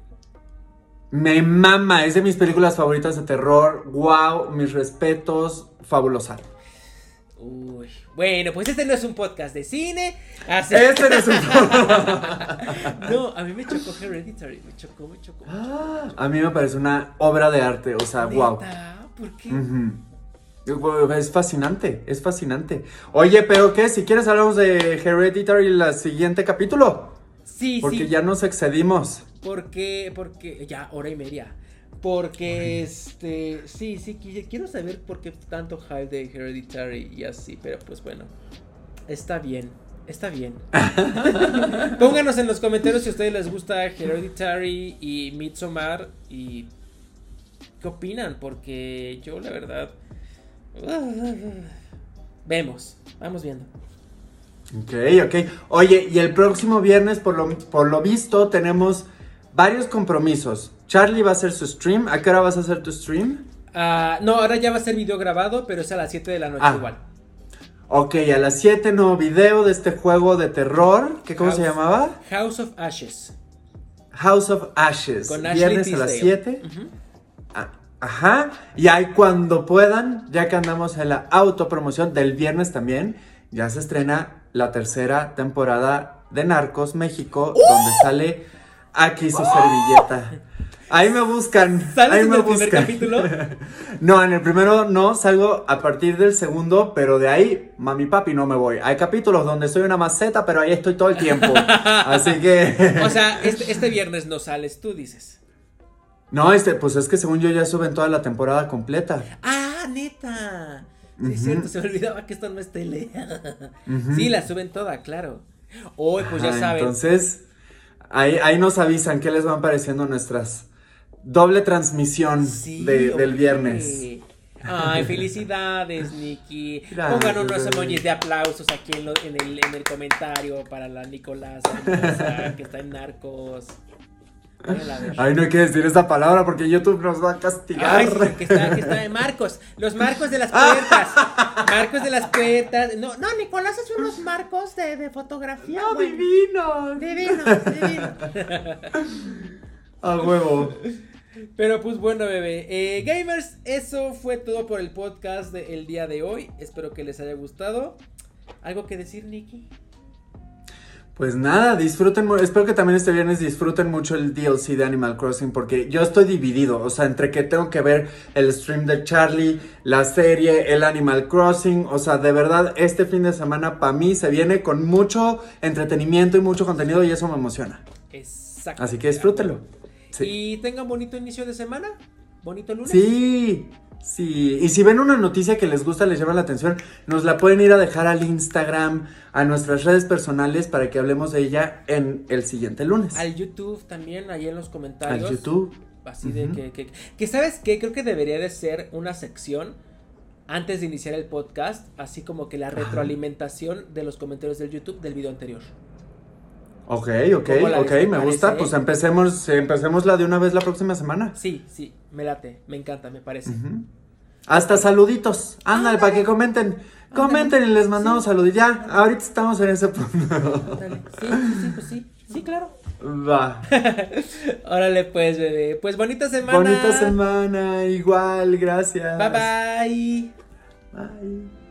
Me mama, es de mis películas favoritas de terror, wow, mis respetos, fabulosa.
Uy. Bueno, pues este no es un podcast de cine. Así...
Este no es un...
No, a mí me chocó Hereditary. Me chocó, me chocó.
A mí me parece una obra de arte, o sea, wow.
¿Por qué?
Ujú. Es fascinante, es fascinante. Oye, pero ¿qué? Si quieres hablamos de Hereditary el siguiente capítulo.
Sí,
Porque
sí.
ya nos excedimos.
Porque, porque, ya, hora y media. Porque, este, sí, sí, qui- quiero saber por qué tanto hype de Hereditary y así, pero pues bueno, está bien, está bien. Pónganos en los comentarios si a ustedes les gusta Hereditary y Midsommar y qué opinan, porque yo la verdad... Vemos, vamos viendo.
Ok, ok. Oye, y el próximo viernes, por lo, por lo visto, tenemos varios compromisos. Charlie va a hacer su stream. ¿A qué hora vas a hacer tu stream?
Ah, no, ahora ya va a ser video grabado, pero es a las 7 de la noche
Ah.
igual.
Ok, a las 7 nuevo video de este juego de terror. ¿Qué, ¿Cómo se llamaba?
House of Ashes.
House of Ashes.
Con Ashley
Viernes a las
Tisdale.
7.
Ujú.
Ah, Ajá. Y ahí cuando puedan, ya que andamos en la autopromoción del viernes también, ya se estrena la tercera temporada de Narcos México, donde sale aquí su servilleta. Ahí me buscan.
¿Sales
ahí
en
me
el primer
buscan.
capítulo?
No, en el primero no, salgo a partir del segundo, pero de ahí, mami papi, no me voy. Hay capítulos donde soy una maceta, pero ahí estoy todo el tiempo. Así que...
O sea, este, este viernes no sales tú, dices.
No, este, pues es que según yo ya suben toda la temporada completa.
Ah, neta. Sí, es cierto, se me olvidaba que esto no es tele. Sí, la suben toda, claro. Hoy, pues ya saben.
Entonces, ahí, ahí nos avisan qué les van pareciendo nuestras doble transmisión
Sí,
de- del viernes.
Ay, felicidades, Nikki. Pongan unos emojis de aplausos aquí en, lo- en el, en el comentario para la Nicolás que está en Narcos.
Ay, no hay que decir esa palabra porque YouTube nos va a castigar.
Ay, sí, que está, que está en Marcos. Los marcos de las puertas. Marcos de las puertas. No, no, Nicolás hace unos marcos de, de fotografía.
¡No,
güey.
divino!
Divinos, divinos.
A huevo.
Pero pues bueno, bebé. Eh, gamers, eso fue todo por el podcast del día de hoy. Espero que les haya gustado. ¿Algo que decir, Nikki?
Pues nada, disfruten, espero que también este viernes disfruten mucho el DLC de Animal Crossing porque yo estoy dividido, o sea, entre que tengo que ver el stream de Charlie, la serie, el Animal Crossing, o sea, de verdad, este fin de semana para mí se viene con mucho entretenimiento y mucho contenido y eso me emociona.
Exacto.
Así que disfrútenlo. Sí.
Y tengan bonito inicio de semana. Bonito lunes.
Sí, sí. Y si ven una noticia que les gusta, les llama la atención, nos la pueden ir a dejar al Instagram, a nuestras redes personales para que hablemos de ella en el siguiente lunes.
Al YouTube también, ahí en los
Al
comentarios.
YouTube.
Así de que, que, que, ¿sabes qué? Creo que debería de ser una sección antes de iniciar el podcast, así como que la retroalimentación de los comentarios del YouTube del video anterior.
Ok, ok,
¿Cómo la
ok, me gusta.
parece?
Pues empecemos, empecemos la de una vez la próxima semana.
Sí, sí, me late, me encanta, me parece.
Hasta saluditos. Ándale, para que comenten. Comenten y les mandamos saludos. Ya, ahorita estamos en ese punto.
Sí, sí, sí, pues sí, sí, claro.
Va.
Órale, pues, bebé. Pues bonita semana.
Bonita semana, igual, gracias.
Bye bye.
Bye.